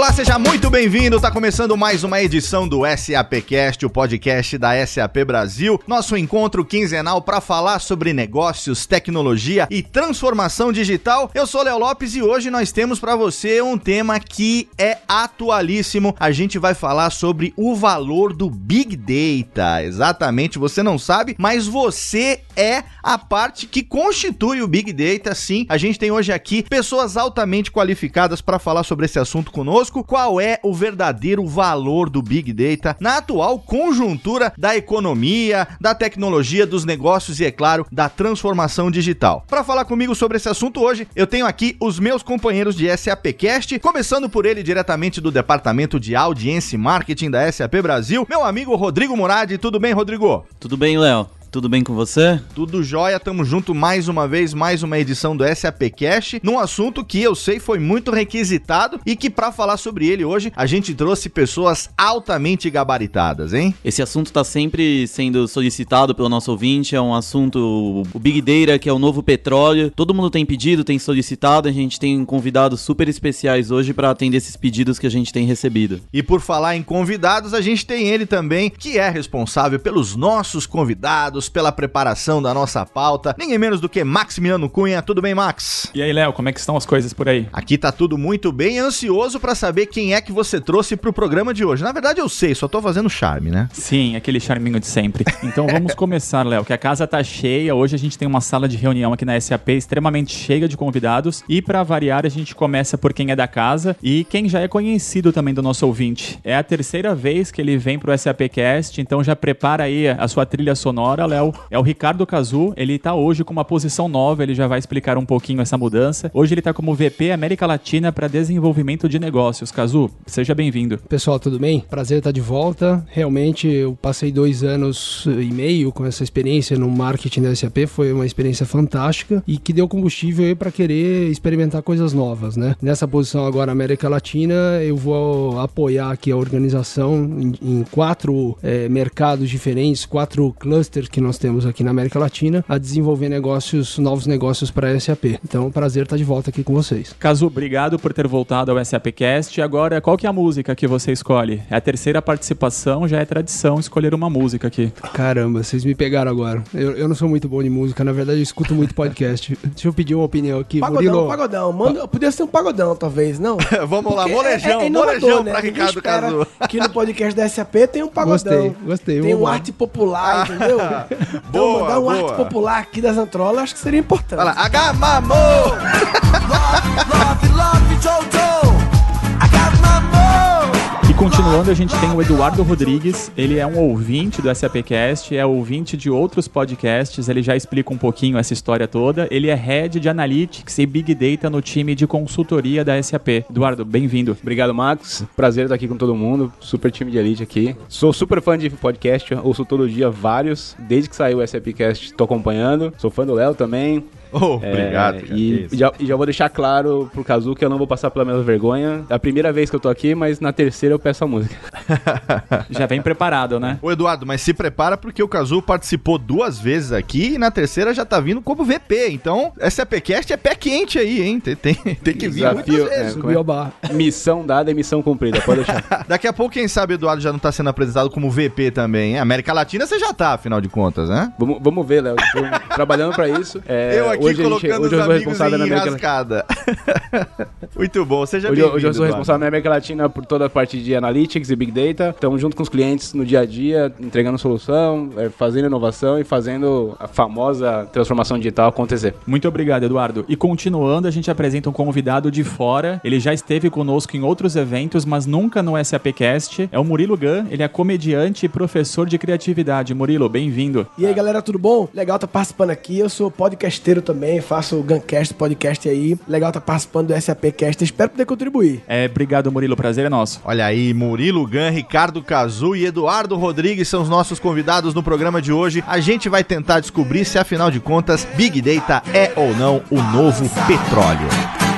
Olá, seja muito bem-vindo. Tá começando mais uma edição do SAPcast, o podcast da SAP Brasil. Nosso encontro quinzenal para falar sobre negócios, tecnologia e transformação digital. Eu sou Léo Lopes e hoje nós temos para você um tema que é atualíssimo. A gente vai falar sobre o valor do Big Data. Exatamente, você não sabe, mas você é a parte que constitui o Big Data. Sim, a gente tem hoje aqui pessoas altamente qualificadas para falar sobre esse assunto conosco conosco qual é o verdadeiro valor do Big Data na atual conjuntura da economia, da tecnologia, dos negócios e, é claro, da transformação digital. Para falar comigo sobre esse assunto hoje, eu tenho aqui os meus companheiros de SAPcast, começando por ele diretamente do Departamento de Audiência e Marketing da SAP Brasil, meu amigo Rodrigo Murad. Tudo bem, Rodrigo? Tudo bem, Léo. Tudo bem com você? Tudo jóia, tamo junto mais uma vez, mais uma edição do SAP Cash, num assunto que eu sei foi muito requisitado e que para falar sobre ele hoje a gente trouxe pessoas altamente gabaritadas, hein? Esse assunto tá sempre sendo solicitado pelo nosso ouvinte, é um assunto o Big Data, que é o novo petróleo. Todo mundo tem pedido, tem solicitado, a gente tem convidados super especiais hoje para atender esses pedidos que a gente tem recebido. E por falar em convidados, a gente tem ele também, que é responsável pelos nossos convidados pela preparação da nossa pauta. Ninguém menos do que Maximiano Cunha. Tudo bem, Max? E aí, Léo, como é que estão as coisas por aí? Aqui tá tudo muito bem, ansioso para saber quem é que você trouxe pro programa de hoje. Na verdade, eu sei, só tô fazendo charme, né? Sim, aquele charminho de sempre. Então vamos começar, Léo, que a casa tá cheia. Hoje a gente tem uma sala de reunião aqui na SAP extremamente cheia de convidados. E para variar, a gente começa por quem é da casa e quem já é conhecido também do nosso ouvinte. É a terceira vez que ele vem pro SAPcast, então já prepara aí a sua trilha sonora, Léo, é o Ricardo Cazu. Ele tá hoje com uma posição nova, ele já vai explicar um pouquinho essa mudança. Hoje ele tá como VP América Latina para desenvolvimento de negócios. Cazu, seja bem-vindo. Pessoal, tudo bem? Prazer estar de volta. Realmente, eu passei dois anos e meio com essa experiência no marketing da SAP. Foi uma experiência fantástica e que deu combustível para querer experimentar coisas novas, né? Nessa posição agora América Latina, eu vou apoiar aqui a organização em, em quatro é, mercados diferentes, quatro clusters que nós temos aqui na América Latina a desenvolver negócios, novos negócios para a SAP. Então, é um prazer estar de volta aqui com vocês. Caso, obrigado por ter voltado ao SAPcast. Agora, qual que é a música que você escolhe? É a terceira participação, já é tradição escolher uma música aqui. Caramba, vocês me pegaram agora. Eu, eu não sou muito bom de música, na verdade eu escuto muito podcast. Deixa eu pedir uma opinião aqui. Pagodão, Murilo. pagodão. Manda, podia ser um pagodão, talvez, não? Vamos lá, Porque molejão, é- é molejão né? pra Ricardo Cazu. Que no podcast da SAP tem um pagodão. Gostei, gostei, Tem um lá. arte popular, entendeu? Então, Boa, mandar um boa. arte popular aqui das Antrolas, acho que seria importante. Fala, Agamamô! E continuando, a gente tem o Eduardo Rodrigues. Ele é um ouvinte do SAPcast, é ouvinte de outros podcasts. Ele já explica um pouquinho essa história toda. Ele é head de Analytics e Big Data no time de consultoria da SAP. Eduardo, bem-vindo. Obrigado, Max. Prazer estar aqui com todo mundo. Super time de elite aqui. Sou super fã de podcast, ouço todo dia vários. Desde que saiu o SAPcast, tô acompanhando. Sou fã do Léo também. Oh, É, obrigado, cara, que E já, e já vou deixar claro pro Kazu que eu não vou passar pela mesma vergonha. É a primeira vez que eu tô aqui, mas na terceira eu peço a música. Já vem preparado, né? Ô Eduardo, mas se prepara porque o Cazu participou duas vezes aqui e na terceira já tá vindo como VP. Então, SAPcast é pé quente aí, hein? Tem, tem, tem que vir Desafio, muitas vezes. é, como Subiu a barra. Missão dada é missão cumprida, pode deixar. Daqui a pouco, quem sabe, o Eduardo já não tá sendo apresentado como VP também, hein? América Latina você já tá, afinal de contas, né? vamos, vamos ver, Léo. Trabalhando pra isso. É, eu aqui hoje a gente- colocando hoje os amigos responsável na em enrascada. Muito bom, seja Hoje, hoje eu sou Eduardo. responsável na América Latina por toda a parte de Analytics e Big Data. Estamos junto com os clientes no dia a dia, entregando solução, é, fazendo inovação e fazendo a famosa transformação digital acontecer. Muito obrigado, Eduardo. E continuando, a gente apresenta um convidado de fora. Ele já esteve conosco em outros eventos, mas nunca no SAPcast. É o Murilo Gun. Ele é comediante e professor de criatividade. Murilo, bem-vindo. E aí, galera, tudo bom? Legal tá participando aqui. Eu sou podcasteiro também, faço o Guncast podcast aí. Legal tá participando do SAPcast. Espero poder contribuir. É, obrigado, Murilo. Prazer é nosso. Olha aí, Murilo Gan, Ricardo Cazu e Eduardo Rodrigues são os nossos convidados no programa de hoje. A gente vai tentar descobrir se, afinal de contas, Big Data é ou não o novo petróleo.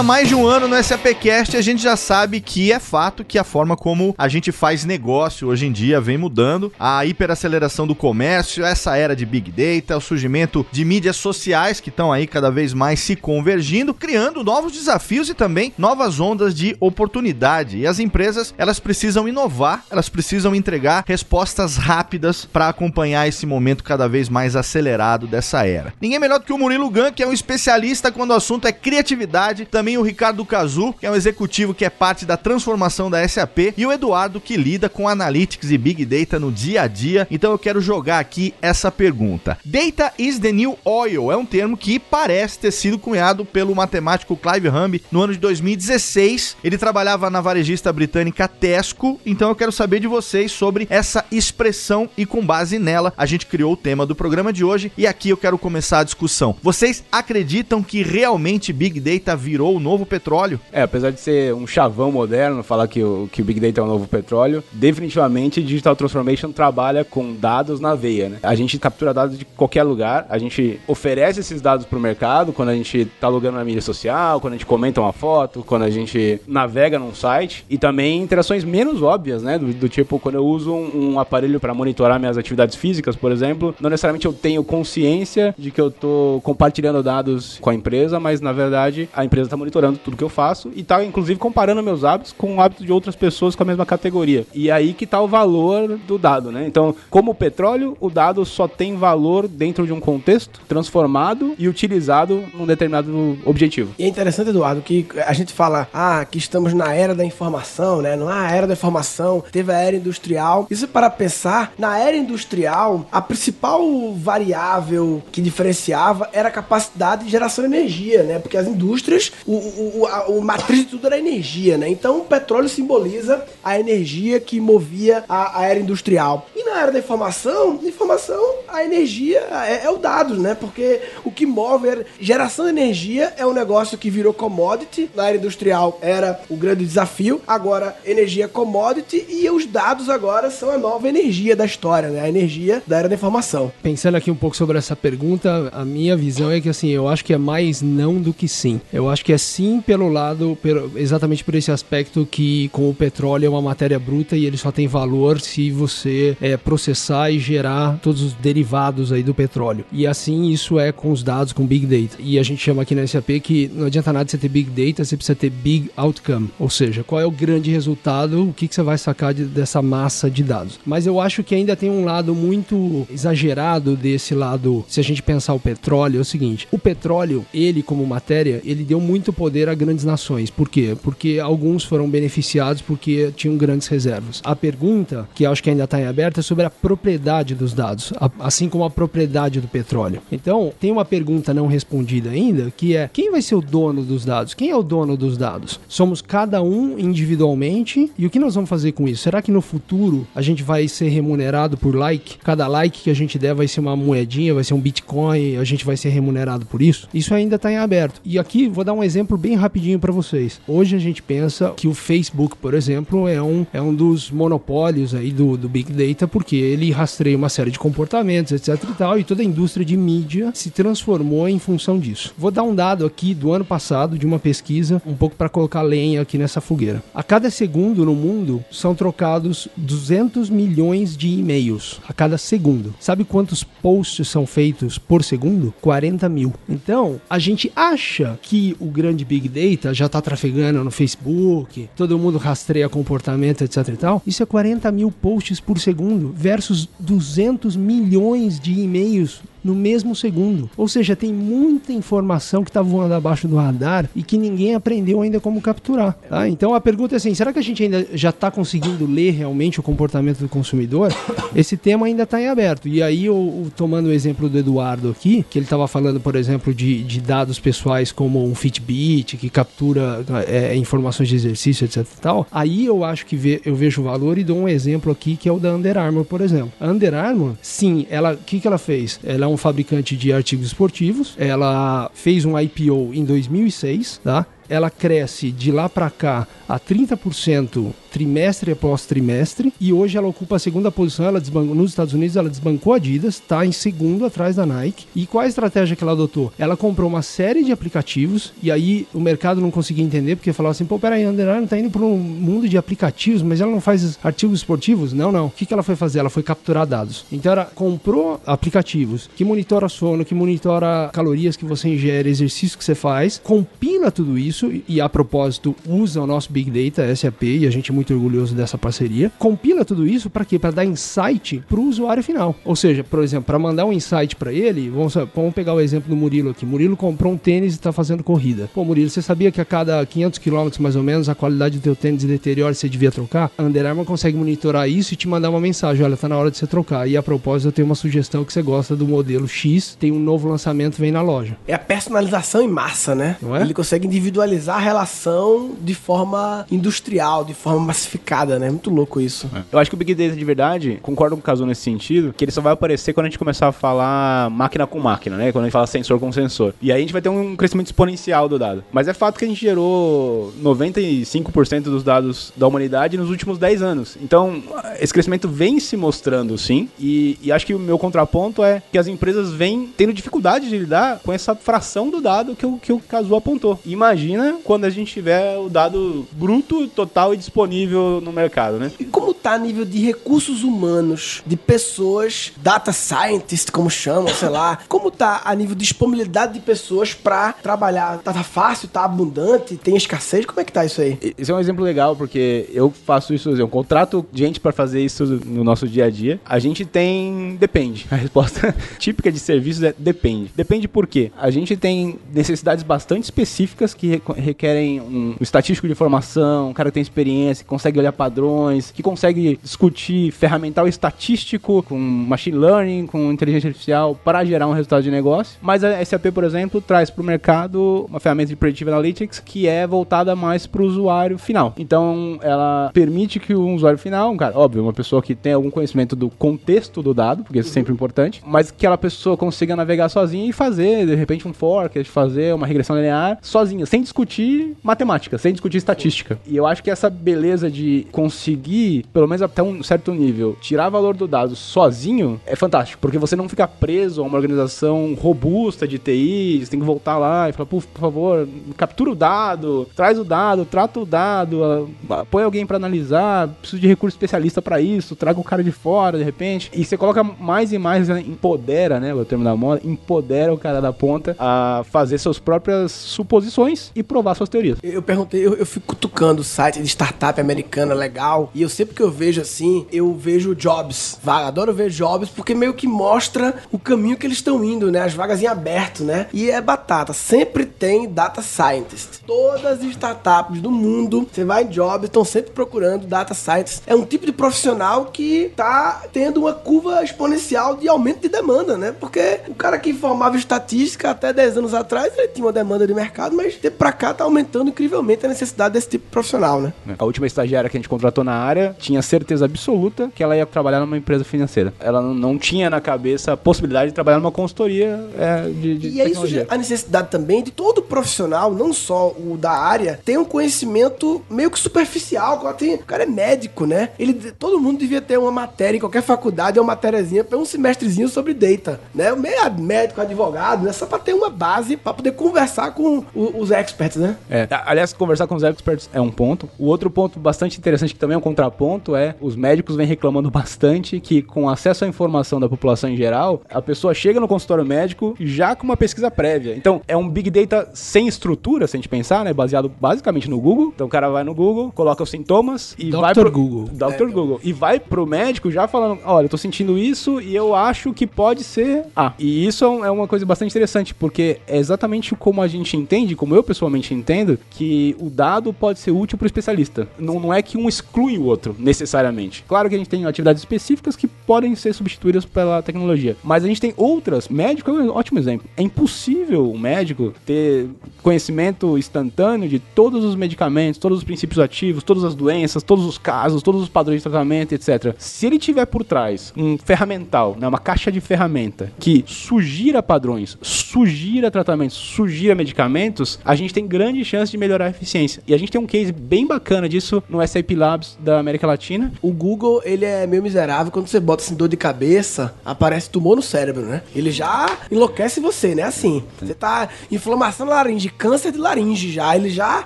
Há mais de um ano no SAPcast, a gente já sabe que é fato que a forma como a gente faz negócio hoje em dia vem mudando. A hiperaceleração do comércio, essa era de Big Data, o surgimento de mídias sociais que estão aí cada vez mais se convergindo, criando novos desafios e também novas ondas de oportunidade. E as empresas, elas precisam inovar, elas precisam entregar respostas rápidas para acompanhar esse momento cada vez mais acelerado dessa era. Ninguém melhor do que o Murilo Gun, que é um especialista quando o assunto é criatividade, também o Ricardo Cazu, que é um executivo que é parte da transformação da SAP, e o Eduardo, que lida com analytics e big data no dia a dia. Então eu quero jogar aqui essa pergunta. Data is the new oil é um termo que parece ter sido cunhado pelo matemático Clive Humby no ano de 2016. Ele trabalhava na varejista britânica Tesco, então eu quero saber de vocês sobre essa expressão e com base nela a gente criou o tema do programa de hoje e aqui eu quero começar a discussão. Vocês acreditam que realmente Big Data virou novo petróleo? É, apesar de ser um chavão moderno falar que o, que o Big Data é o novo petróleo, definitivamente Digital Transformation trabalha com dados na veia, né? A gente captura dados de qualquer lugar, a gente oferece esses dados para o mercado quando a gente tá logando na mídia social, quando a gente comenta uma foto, quando a gente navega num site e também interações menos óbvias, né? Do, do tipo, quando eu uso um, um aparelho para monitorar minhas atividades físicas, por exemplo, não necessariamente eu tenho consciência de que eu tô compartilhando dados com a empresa, mas na verdade a empresa está monitorando tudo que eu faço e tá inclusive comparando meus hábitos com o hábito de outras pessoas com a mesma categoria. E aí que tá o valor do dado, né? Então, como o petróleo, o dado só tem valor dentro de um contexto transformado e utilizado num determinado objetivo. E é interessante, Eduardo, que a gente fala, ah, que estamos na era da informação, né? Não é a era da informação, teve a era industrial. Isso para pensar, na era industrial, a principal variável que diferenciava era a capacidade de geração de energia, né? Porque as indústrias, o, o, a, o matriz de tudo era energia, né? Então o petróleo simboliza a energia que movia a, a era industrial. E na era da informação, informação, a energia é, é o dado, né? Porque que move era geração de energia é um negócio que virou commodity. Na era industrial era o grande desafio. Agora, energia é commodity e os dados agora são a nova energia da história, né? A energia da era da informação. Pensando aqui um pouco sobre essa pergunta, a minha visão é que assim, eu acho que é mais não do que sim. Eu acho que é sim pelo lado, pelo, exatamente por esse aspecto que com o petróleo é uma matéria bruta e ele só tem valor se você é, processar e gerar todos os derivados aí do petróleo. E assim isso é com os com Big Data. E a gente chama aqui na SAP que não adianta nada você ter Big Data, você precisa ter Big Outcome. Ou seja, qual é o grande resultado, o que, que você vai sacar de, dessa massa de dados. Mas eu acho que ainda tem um lado muito exagerado desse lado, se a gente pensar o petróleo, é o seguinte: o petróleo, ele como matéria, ele deu muito poder a grandes nações. Por quê? Porque alguns foram beneficiados porque tinham grandes reservas. A pergunta, que acho que ainda está em aberto, é sobre a propriedade dos dados, assim como a propriedade do petróleo. Então, tem uma pergunta não respondida ainda, que é: quem vai ser o dono dos dados? Quem é o dono dos dados? Somos cada um individualmente, e o que nós vamos fazer com isso? Será que no futuro a gente vai ser remunerado por like? Cada like que a gente der vai ser uma moedinha, vai ser um Bitcoin, a gente vai ser remunerado por isso? Isso ainda está em aberto. E aqui vou dar um exemplo bem rapidinho para vocês. Hoje a gente pensa que o Facebook, por exemplo, é um, é um dos monopólios aí do, do Big Data, porque ele rastreia uma série de comportamentos, etc e tal, e toda a indústria de mídia se transformou em função disso. Vou dar um dado aqui do ano passado de uma pesquisa, um pouco para colocar lenha aqui nessa fogueira. A cada segundo no mundo são trocados 200 milhões de e-mails a cada segundo. Sabe quantos posts são feitos por segundo? 40 mil. Então, a gente acha que o grande Big Data já está trafegando no Facebook, todo mundo rastreia comportamento, etc e tal. Isso é 40 mil posts por segundo versus 200 milhões de e-mails no mesmo segundo. Ou seja, tem muita informação que está voando abaixo do radar e que ninguém aprendeu ainda como capturar. Tá? Então a pergunta é assim: será que a gente ainda já está conseguindo ler realmente o comportamento do consumidor? Esse tema ainda está em aberto. E aí, eu, tomando o exemplo do Eduardo aqui, que ele estava falando, por exemplo, de, de, dados pessoais como um Fitbit, que captura é, informações de exercício, etc. Tal, aí eu acho que ve, eu vejo valor e dou um exemplo aqui que é o da Under Armour, por exemplo. A Under Armour, sim, ela, o que, que ela fez? Ela é um fabricante de artigos esportivos. Ela fez um IPO em 2006, tá? Ela cresce de lá para cá a 30% trimestre após trimestre e hoje ela ocupa a segunda posição. Ela desbancou, nos Estados Unidos ela desbancou a Adidas, está em segundo atrás da Nike. E qual a estratégia que ela adotou? Ela comprou uma série de aplicativos e aí o mercado não conseguia entender porque falava assim: pô, peraí, a Under Armour tá indo para um mundo de aplicativos, mas ela não faz artigos esportivos? Não, não. O que, que ela foi fazer? Ela foi capturar dados. Então ela comprou aplicativos que monitora sono, que monitora calorias que você ingere, exercício que você faz, compila tudo isso e a propósito usa o nosso Big Data, SAP, e a gente é muito orgulhoso dessa parceria. Compila tudo isso para quê? Para dar insight para o usuário final. Ou seja, por exemplo, para mandar um insight para ele, vamos, vamos pegar o exemplo do Murilo aqui. Murilo comprou um tênis e está fazendo corrida. Pô, Murilo, você sabia que a cada 500 km mais ou menos a qualidade do teu tênis deteriora e você devia trocar? A Under Armour consegue monitorar isso e te mandar uma mensagem, olha, tá na hora de você trocar. E a propósito, eu tenho uma sugestão que você gosta do modelo X, tem um novo lançamento, vem na loja. É a personalização em massa, né? Não é? Ele consegue individualizar a relação de forma industrial, de forma massificada, né? Muito louco isso. Eu acho que o Big Data de verdade, concordo com o Kazu nesse sentido, que ele só vai aparecer quando a gente começar a falar máquina com máquina, né? Quando a gente fala sensor com sensor. E aí a gente vai ter um crescimento exponencial do dado. Mas é fato que a gente gerou 95% dos dados da humanidade nos últimos 10 anos. Então, esse crescimento vem se mostrando sim. E, e acho que o meu contraponto é que as empresas vêm tendo dificuldade de lidar com essa fração do dado que o, que o Kazu apontou. Imagina quando a gente tiver o dado bruto, total e disponível no mercado, né? E como tá a nível de recursos humanos, de pessoas, data scientist, como chamam, sei lá, como tá a nível de disponibilidade de pessoas pra trabalhar? Tá, fácil, tá abundante, tem escassez? Como é que tá isso aí? Esse é um exemplo legal, porque eu faço isso, eu contrato gente para fazer isso no nosso dia a dia. A gente tem. Depende. A resposta típica de serviços é depende. Depende por quê? A gente tem necessidades bastante específicas que requerem um estatístico de informação, um cara que tem experiência, que consegue olhar padrões, que consegue discutir ferramental estatístico com machine learning, com inteligência artificial para gerar um resultado de negócio. Mas a SAP, por exemplo, traz para o mercado uma ferramenta de Predictive Analytics que é voltada mais para o usuário final. Então, ela permite que o usuário final, um cara, óbvio, uma pessoa que tem algum conhecimento do contexto do dado, porque isso é sempre importante, mas que aquela pessoa consiga navegar sozinha e fazer, de repente, um forecast, fazer uma regressão linear sozinha, sem discutir matemática, sem discutir estatística. E eu acho que essa beleza de conseguir, pelo menos até um certo nível, tirar valor do dado sozinho é fantástico, porque você não fica preso a uma organização robusta de TI, você tem que voltar lá e falar, "Pô, por favor, captura o dado, traz o dado, trata o dado, põe alguém pra analisar, preciso de recurso especialista pra isso, traga o cara de fora, de repente. E você coloca mais e mais, né, empodera, né, o termo da moda, empodera o cara da ponta a fazer suas próprias suposições e provar suas teorias. Eu perguntei, eu, eu fico cutucando o site de startup americana legal, e eu sempre que eu vejo assim, eu vejo jobs, vaga, adoro ver jobs, porque meio que mostra o caminho que eles estão indo, né? As vagas em aberto, né? E é batata, sempre tem data scientist. Todas as startups do mundo, você vai em jobs, estão sempre procurando data scientist. É um tipo de profissional que tá tendo uma curva exponencial de aumento de demanda, né? Porque o cara que formava estatística até 10 anos atrás, ele tinha uma demanda de mercado, mas de pra cá tá aumentando incrivelmente a necessidade desse tipo de profissional, né? A última estagiária que a gente contratou na área tinha certeza absoluta que ela ia trabalhar numa empresa financeira. Ela não, tinha na cabeça a possibilidade de trabalhar numa consultoria é, de, de E aí surge a necessidade também de todo profissional, não só o da área, ter um conhecimento meio que superficial. O cara, tem- o cara é médico, né? Ele, todo mundo devia ter uma matéria em qualquer faculdade, uma matériazinha para um semestrezinho sobre data, né? Meio médico, advogado, né? Só para ter uma base para poder conversar com os experts, né? É, aliás, conversar com os experts é um ponto. O outro ponto bastante interessante, que também é um contraponto, é os médicos vêm reclamando bastante que, com acesso à informação da população em geral, a pessoa chega no consultório médico já com uma pesquisa prévia. Então, é um Big Data sem estrutura, se a gente pensar, né? Baseado basicamente no Google. Então, o cara vai no Google, coloca os sintomas e Dr. vai pro... Google. Dr. Google. E vai pro médico já falando, olha, eu tô sentindo isso e eu acho que pode ser A. E isso é é uma coisa bastante interessante, porque é exatamente como a gente entende, como eu pessoalmente entendo, que o dado pode ser útil pro especialista. Não, não é que um exclui o outro, necessariamente. Claro que a gente tem atividades específicas que podem ser substituídas pela tecnologia, mas a gente tem outras. Médico é um ótimo exemplo. É impossível um médico ter conhecimento instantâneo de todos os medicamentos, todos os princípios ativos, todas as doenças, todos os casos, todos os padrões de tratamento, etc. Se ele tiver por trás um ferramental, né, uma caixa de ferramenta que sugira padrões, sugira tratamentos, sugira medicamentos, a gente tem tem grande chance de melhorar a eficiência. E a gente tem um case bem bacana disso no SAP Labs da América Latina. O Google, ele é meio miserável. Quando você bota assim, dor de cabeça, aparece tumor no cérebro, né? Ele já enlouquece você, né? Assim, você tá inflamação na laringe, câncer de laringe já. Ele já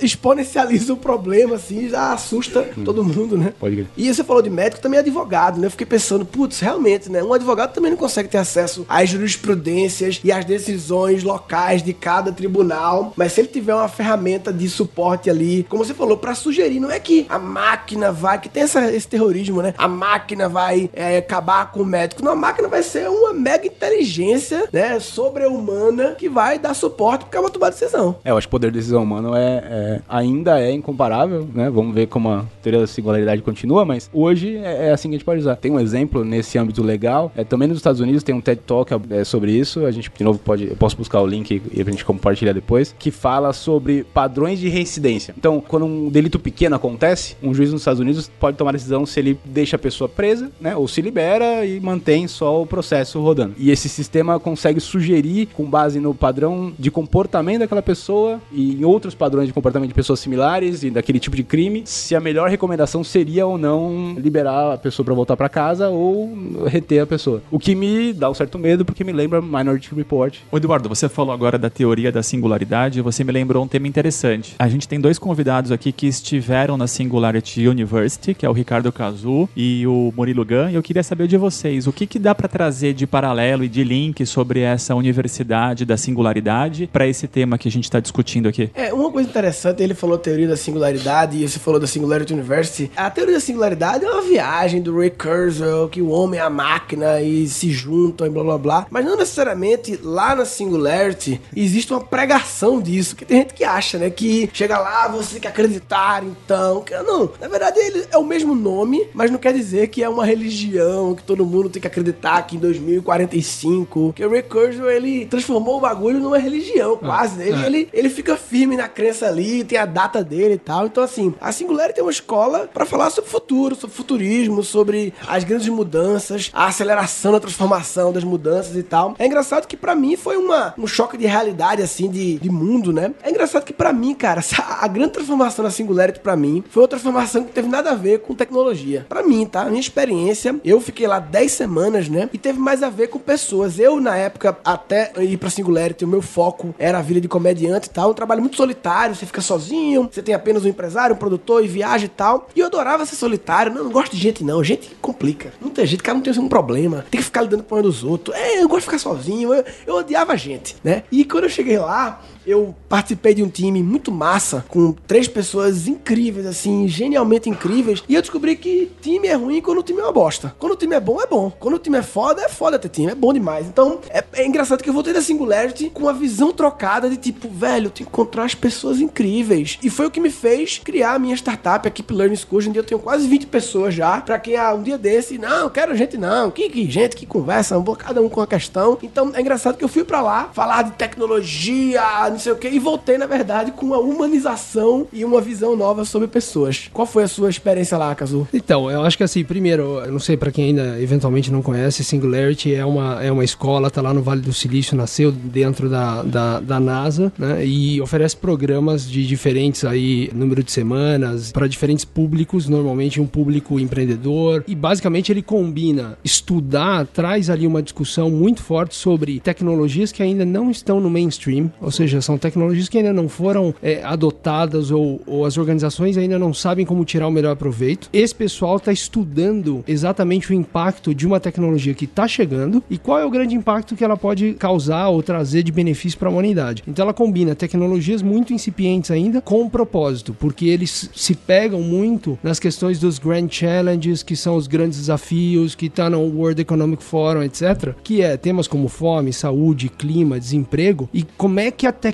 exponencializa o problema, assim, já assusta todo mundo, né? Pode crer. E você falou de médico, também é advogado, né? Eu fiquei pensando, putz, realmente, né? Um advogado também não consegue ter acesso às jurisprudências e às decisões locais de cada tribunal. Mas se ele tiver uma ferramenta de suporte ali, como você falou, pra sugerir, não é que a máquina vai, que tem essa- esse terrorismo, né? A máquina vai é, acabar com o médico. Não, a máquina vai ser uma mega inteligência, né? Sobre-humana que vai dar suporte porque é uma tomar decisão. É, eu acho que o poder de decisão humano é, é- ainda é incomparável, né? Vamos ver como a teoria da singularidade continua, mas hoje é, é assim que a gente pode usar. Tem um exemplo nesse âmbito legal, é, também nos Estados Unidos tem um TED Talk é, sobre isso, a gente de novo pode, eu posso buscar o link e a gente compartilhar depois, que fala sobre padrões de reincidência. Então, quando um delito pequeno acontece, um juiz nos Estados Unidos pode tomar a decisão se ele deixa a pessoa presa, né? Ou se libera e mantém só o processo rodando. E esse sistema consegue sugerir, com base no padrão de comportamento daquela pessoa e em outros padrões de comportamento de pessoas similares e daquele tipo de crime, se a melhor recomendação seria ou não liberar a pessoa para voltar para casa ou reter a pessoa. O que me dá um certo medo porque me lembra Minority Report. Ô Eduardo, você falou agora da teoria da singularidade você me lembrou um tema interessante. A gente tem dois convidados aqui que estiveram na Singularity University, que é o Ricardo Cazu e o Murilo Gun, e eu queria saber de vocês, o que, que dá para trazer de paralelo e de link sobre essa universidade da singularidade para esse tema que a gente está discutindo aqui? É, uma coisa interessante, ele falou teoria da singularidade e você falou da Singularity University. A teoria da singularidade é uma viagem do Ray Kurzweil, que o homem é a máquina e se juntam e blá blá blá. Mas não necessariamente lá na Singularity existe uma pregação disso, que tem gente que acha, né, que chega lá, você tem que acreditar, então... Que, não, na verdade ele é o mesmo nome, mas não quer dizer que é uma religião, que todo mundo tem que acreditar que em 2045, que o Ray Kurzweil, ele transformou o bagulho numa religião, quase, né? Ele, ele, ele fica firme na crença ali, tem a data dele e tal. Então, assim, a Singularity é uma escola pra falar sobre o futuro, sobre futurismo, sobre as grandes mudanças, a aceleração da transformação das mudanças e tal. É engraçado que pra mim foi uma, um choque de realidade, assim, de, de mundo, né? É engraçado que pra mim, cara, a grande transformação da Singularity pra mim foi uma transformação que teve nada a ver com tecnologia. Pra mim, tá? A minha experiência, eu fiquei lá 10 semanas, né? E teve mais a ver com pessoas. Eu, na época, até ir pra Singularity, o meu foco era a vida de comediante e tal. Um trabalho muito solitário, você fica sozinho, você tem apenas um empresário, um produtor e viaja e tal. E eu adorava ser solitário. Não, não gosto de gente, não. Gente complica. Não tem gente, cara não tem um problema. Tem que ficar lidando com problema dos outros. É, eu gosto de ficar sozinho. Eu, eu odiava gente, né? E quando eu cheguei lá, eu participei de um time muito massa, com três pessoas incríveis, assim, genialmente incríveis. E eu descobri que time é ruim quando o time é uma bosta. Quando o time é bom, é bom. Quando o time é foda, é foda ter time. É bom demais. Então, é, é engraçado que eu voltei da Singularity com uma visão trocada de tipo, velho, eu tenho que encontrar as pessoas incríveis. E foi o que me fez criar a minha startup, a Keep Learning School. Hoje em dia eu tenho quase 20 pessoas já. Pra quem ah, um dia desse, não, quero gente não. Que, que gente que conversa, cada um com a questão. Então, é engraçado que eu fui pra lá falar de tecnologia, não sei o que, e voltei, na verdade, com uma humanização e uma visão nova sobre pessoas. Qual foi a sua experiência lá, Kazu? Então, eu acho que assim, primeiro, eu não sei pra quem ainda eventualmente não conhece, Singularity é uma, é uma escola, tá lá no Vale do Silício, nasceu dentro da, da, da NASA, né? E oferece programas de diferentes aí, número de semanas, para diferentes públicos, normalmente um público empreendedor. E basicamente ele combina estudar, traz ali uma discussão muito forte sobre tecnologias que ainda não estão no mainstream, ou seja, são tecnologias que ainda não foram é, adotadas ou, ou as organizações ainda não sabem como tirar o melhor proveito. Esse pessoal está estudando exatamente o impacto de uma tecnologia que está chegando e qual é o grande impacto que ela pode causar ou trazer de benefício para a humanidade. Então ela combina tecnologias muito incipientes ainda com um propósito, porque eles se pegam muito nas questões dos Grand Challenges, que são os grandes desafios, que está no World Economic Forum, etc., que é temas como fome, saúde, clima, desemprego, e como é que a tecnologia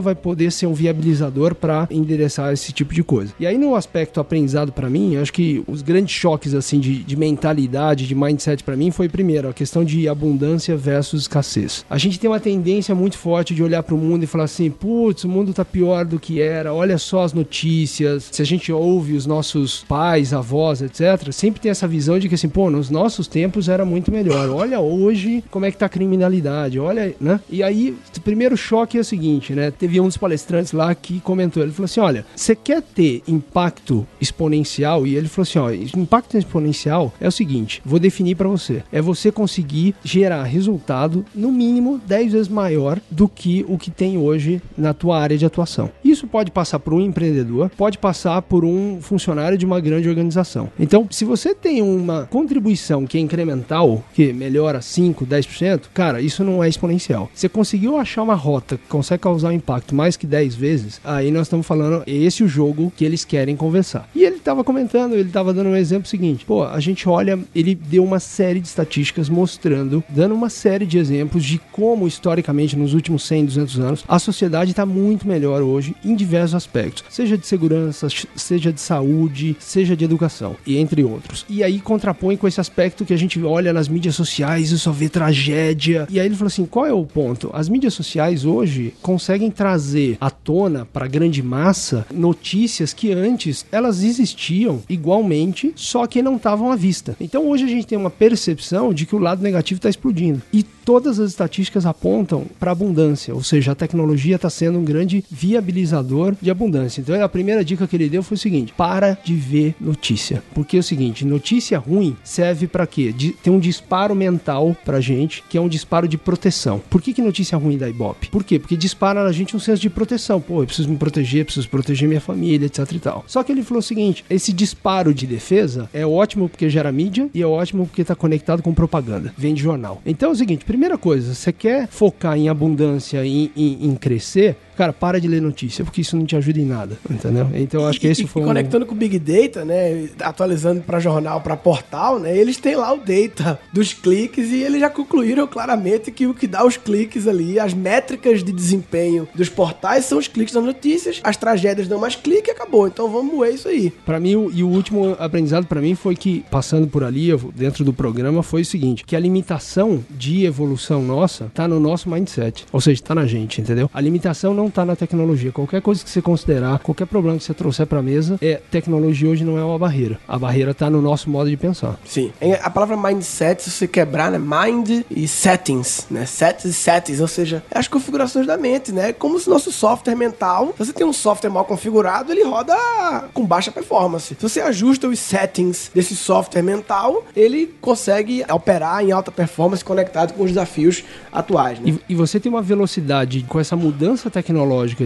vai poder ser um viabilizador para endereçar esse tipo de coisa. E aí, no aspecto aprendizado para mim, acho que os grandes choques assim de, de mentalidade, de mindset para mim foi primeiro a questão de abundância versus escassez. A gente tem uma tendência muito forte de olhar para o mundo e falar assim: putz, o mundo tá pior do que era, olha só as notícias. Se a gente ouve os nossos pais, avós, etc., sempre tem essa visão de que assim, pô, nos nossos tempos era muito melhor. Olha hoje como é que tá a criminalidade, olha, né? E aí, o primeiro choque é o seguinte, né? Teve um dos palestrantes lá que comentou, ele falou assim: olha, você quer ter impacto exponencial? E ele falou assim: ó, impacto exponencial é o seguinte, vou definir para você. É você conseguir gerar resultado no mínimo 10 vezes maior do que o que tem hoje na tua área de atuação. Isso pode passar por um empreendedor, pode passar por um funcionário de uma grande organização. Então, se você tem uma contribuição que é incremental, que melhora 5, 10%, cara, isso não é exponencial. Você conseguiu achar uma rota consegue causar um impacto mais que 10 vezes, aí nós estamos falando, esse é o jogo que eles querem conversar. E ele estava comentando, ele estava dando um exemplo seguinte: pô, a gente olha, ele deu uma série de estatísticas mostrando, dando uma série de exemplos de como, historicamente, nos últimos 100, 200 anos, a sociedade está muito melhor hoje em diversos aspectos, seja de segurança, seja de saúde, seja de educação, e entre outros. E aí contrapõe com esse aspecto que a gente olha nas mídias sociais e só vê tragédia. E aí ele falou assim: qual é o ponto? As mídias sociais hoje conseguem trazer à tona para a grande massa notícias que antes elas existiam igualmente, só que não estavam à vista. Então hoje a gente tem uma percepção de que o lado negativo está explodindo. E todas as estatísticas apontam para abundância, ou seja, a tecnologia está sendo um grande viabilizador de abundância. Então a primeira dica que ele deu foi o seguinte: para de ver notícia. Porque é o seguinte, notícia ruim serve para quê? De, tem um disparo mental pra gente, que é um disparo de proteção. Por que, que notícia ruim da Ibope? Por quê? Porque dispara na gente um senso de proteção. Pô, eu preciso me proteger, preciso proteger minha família, etc e tal. Só que ele falou o seguinte: esse disparo de defesa é ótimo porque gera mídia e é ótimo porque está conectado com propaganda, vende jornal. Então é o seguinte: primeira coisa, você quer focar em abundância, em, em, em crescer, cara, para de ler notícia, porque isso não te ajuda em nada, entendeu? Então acho que esse foi e um... conectando com o Big Data, né, atualizando para jornal, para portal, né, eles têm lá o data dos cliques e eles já concluíram claramente que o que dá os cliques ali, as métricas de desempenho dos portais são os cliques das notícias, as tragédias dão mais clique e acabou. Então vamos moer isso aí. Para mim, o, e o último aprendizado para mim foi que, passando por ali, dentro do programa, foi o seguinte, que a limitação de evolução nossa tá no nosso mindset, ou seja, tá na gente, entendeu? A limitação não tá na tecnologia. Qualquer coisa que você considerar, qualquer problema que você trouxer para mesa, é tecnologia hoje não é uma barreira. A barreira tá no nosso modo de pensar. Sim. A palavra mindset, se você quebrar, né, mind e settings, né, sets e settings, ou seja, é as configurações da mente, né? Como se nosso software mental, se você tem um software mal configurado, ele roda com baixa performance. Se você ajusta os settings desse software mental, ele consegue operar em alta performance conectado com os desafios atuais, né? E, e você tem uma velocidade com essa mudança tecnológica,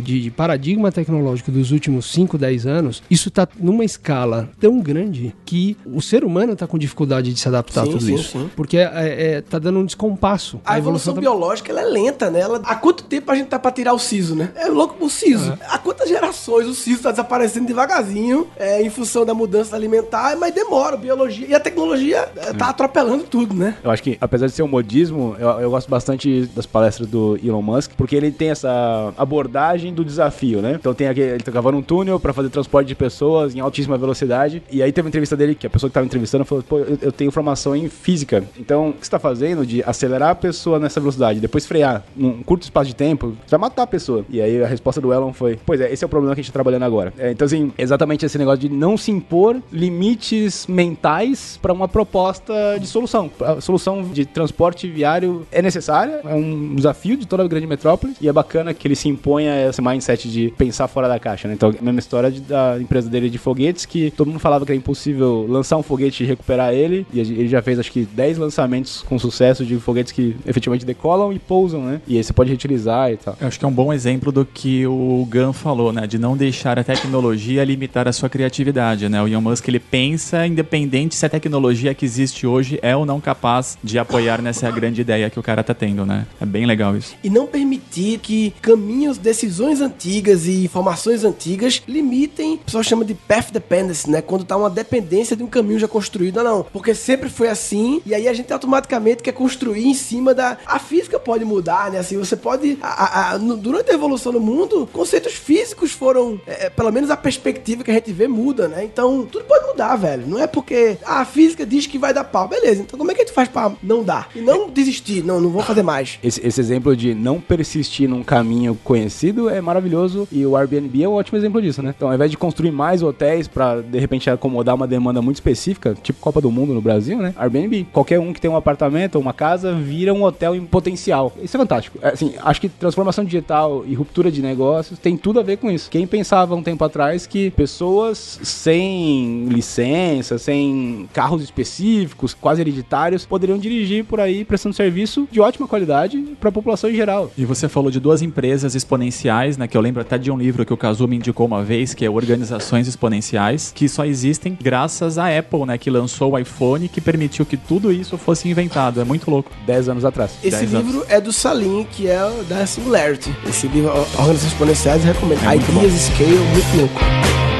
de, de paradigma tecnológico dos últimos 5, 10 anos, isso está numa escala tão grande que o ser humano está com dificuldade de se adaptar Sim, a tudo sim, isso. sim. Porque é, é, tá dando um descompasso. A evolução tá- biológica ela é lenta, né? Ela- há quanto tempo a gente tá pra tirar o siso, né? É louco pro siso. Há quantas gerações o siso tá desaparecendo devagarzinho é, em função da mudança alimentar, mas demora, biologia. E a tecnologia é, tá atropelando tudo, né? Eu acho que, apesar de ser um modismo, eu, eu gosto bastante das palestras do Elon Musk, porque ele tem essa abordagem do desafio, né? Então tem aquele, ele tá cavando um túnel pra fazer transporte de pessoas em altíssima velocidade. E aí teve uma entrevista dele que a pessoa que tava entrevistando falou: pô, eu, eu tenho formação em física. Então, o que você tá fazendo de acelerar a pessoa nessa velocidade, depois frear num curto espaço de tempo, você vai matar a pessoa. E aí a resposta do Elon foi: pois é, esse é o problema que a gente tá trabalhando agora. É, então, assim, exatamente esse negócio de não se impor limites mentais pra uma proposta de solução. A solução de transporte viário é necessária, é um desafio de toda a grande metrópole e é bacana que ele se imponha esse mindset de pensar fora da caixa, né? Então, a mesma história de- da empresa dele de foguetes, que todo mundo falava que era impossível lançar um foguete e recuperar ele, e ele já fez acho que 10 lançamentos com sucesso de foguetes que efetivamente decolam e pousam, né? E aí você pode reutilizar e tal. Eu acho que é um bom exemplo do que o Gun falou, né? De não deixar a tecnologia limitar a sua criatividade, né? O Elon Musk, ele pensa independente se a tecnologia que existe hoje é ou não capaz de apoiar nessa grande ideia que o cara tá tendo, né? É bem legal isso. E não permitir que caminhos decisões antigas e informações antigas limitem, o pessoal chama de path dependency, né? Quando tá uma dependência de um caminho já construído, não. Porque sempre foi assim, e aí a gente automaticamente quer construir em cima da. A física pode mudar, né? Assim, você pode. a- a- a- durante a evolução do mundo, conceitos físicos foram. é, é, pelo menos a perspectiva que a gente vê muda, né? Então, tudo pode mudar, velho. Não é porque ah, a física diz que vai dar pau. Beleza, então como é que a gente faz pra não dar? E não desistir, não, não vou fazer mais. Esse, esse exemplo de não persistir num caminho conhecido é maravilhoso e o Airbnb é um ótimo exemplo disso, né? Então, ao invés de construir mais hotéis pra de repente acomodar uma demanda muito específica, tipo Copa do Mundo no Brasil, né? Airbnb, qualquer um que tem um apartamento ou uma casa vira um hotel em potencial. Isso é fantástico. É, Assim, acho que transformação digital e ruptura de negócios tem tudo a ver com isso. Quem pensava um tempo atrás que pessoas sem licença, sem carros específicos, quase hereditários, poderiam dirigir por aí prestando serviço de ótima qualidade para a população em geral. E você falou de duas empresas exponenciais, né? Que eu lembro até de um livro que o Kazu me indicou uma vez, que é Organizações Exponenciais, que só existem graças à Apple, né? Que lançou o iPhone que permitiu que tudo isso fosse inventado. É muito louco. 10 anos atrás. Esse 10 anos. livro é do Salim, que é o da Singularity. Esse livro, Organizações Exponenciais, recomendo. É Ideas Scale, muito louco.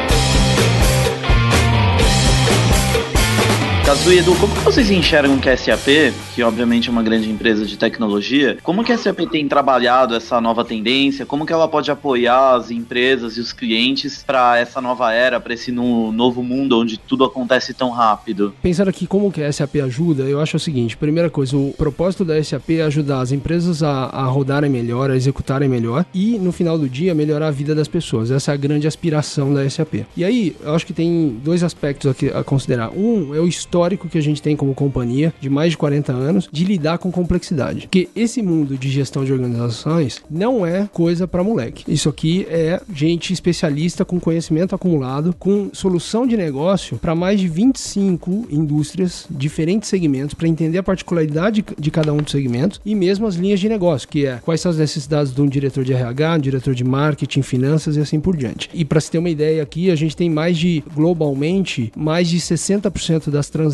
Kazu e Edu, como que vocês enxergam que a SAP, que obviamente é uma grande empresa de tecnologia, como que a SAP tem trabalhado essa nova tendência? Como que ela pode apoiar as empresas e os clientes para essa nova era, para esse no- novo mundo onde tudo acontece tão rápido? Pensando aqui como que a SAP ajuda, eu acho o seguinte: primeira coisa, o propósito da SAP é ajudar as empresas a, a rodarem melhor, a executarem melhor e, no final do dia, melhorar a vida das pessoas. Essa é a grande aspiração da SAP. E aí, eu acho que tem dois aspectos aqui a considerar. Um é o histórico que a gente tem como companhia, de mais de 40 anos, de lidar com complexidade. Porque esse mundo de gestão de organizações não é coisa para moleque. Isso aqui é gente especialista com conhecimento acumulado, com solução de negócio para mais de 25 indústrias, diferentes segmentos, para entender a particularidade de cada um dos segmentos e mesmo as linhas de negócio, que é quais são as necessidades de um diretor de RH, um diretor de marketing, finanças e assim por diante. E para se ter uma ideia aqui, a gente tem mais de, globalmente, mais de 60% das transações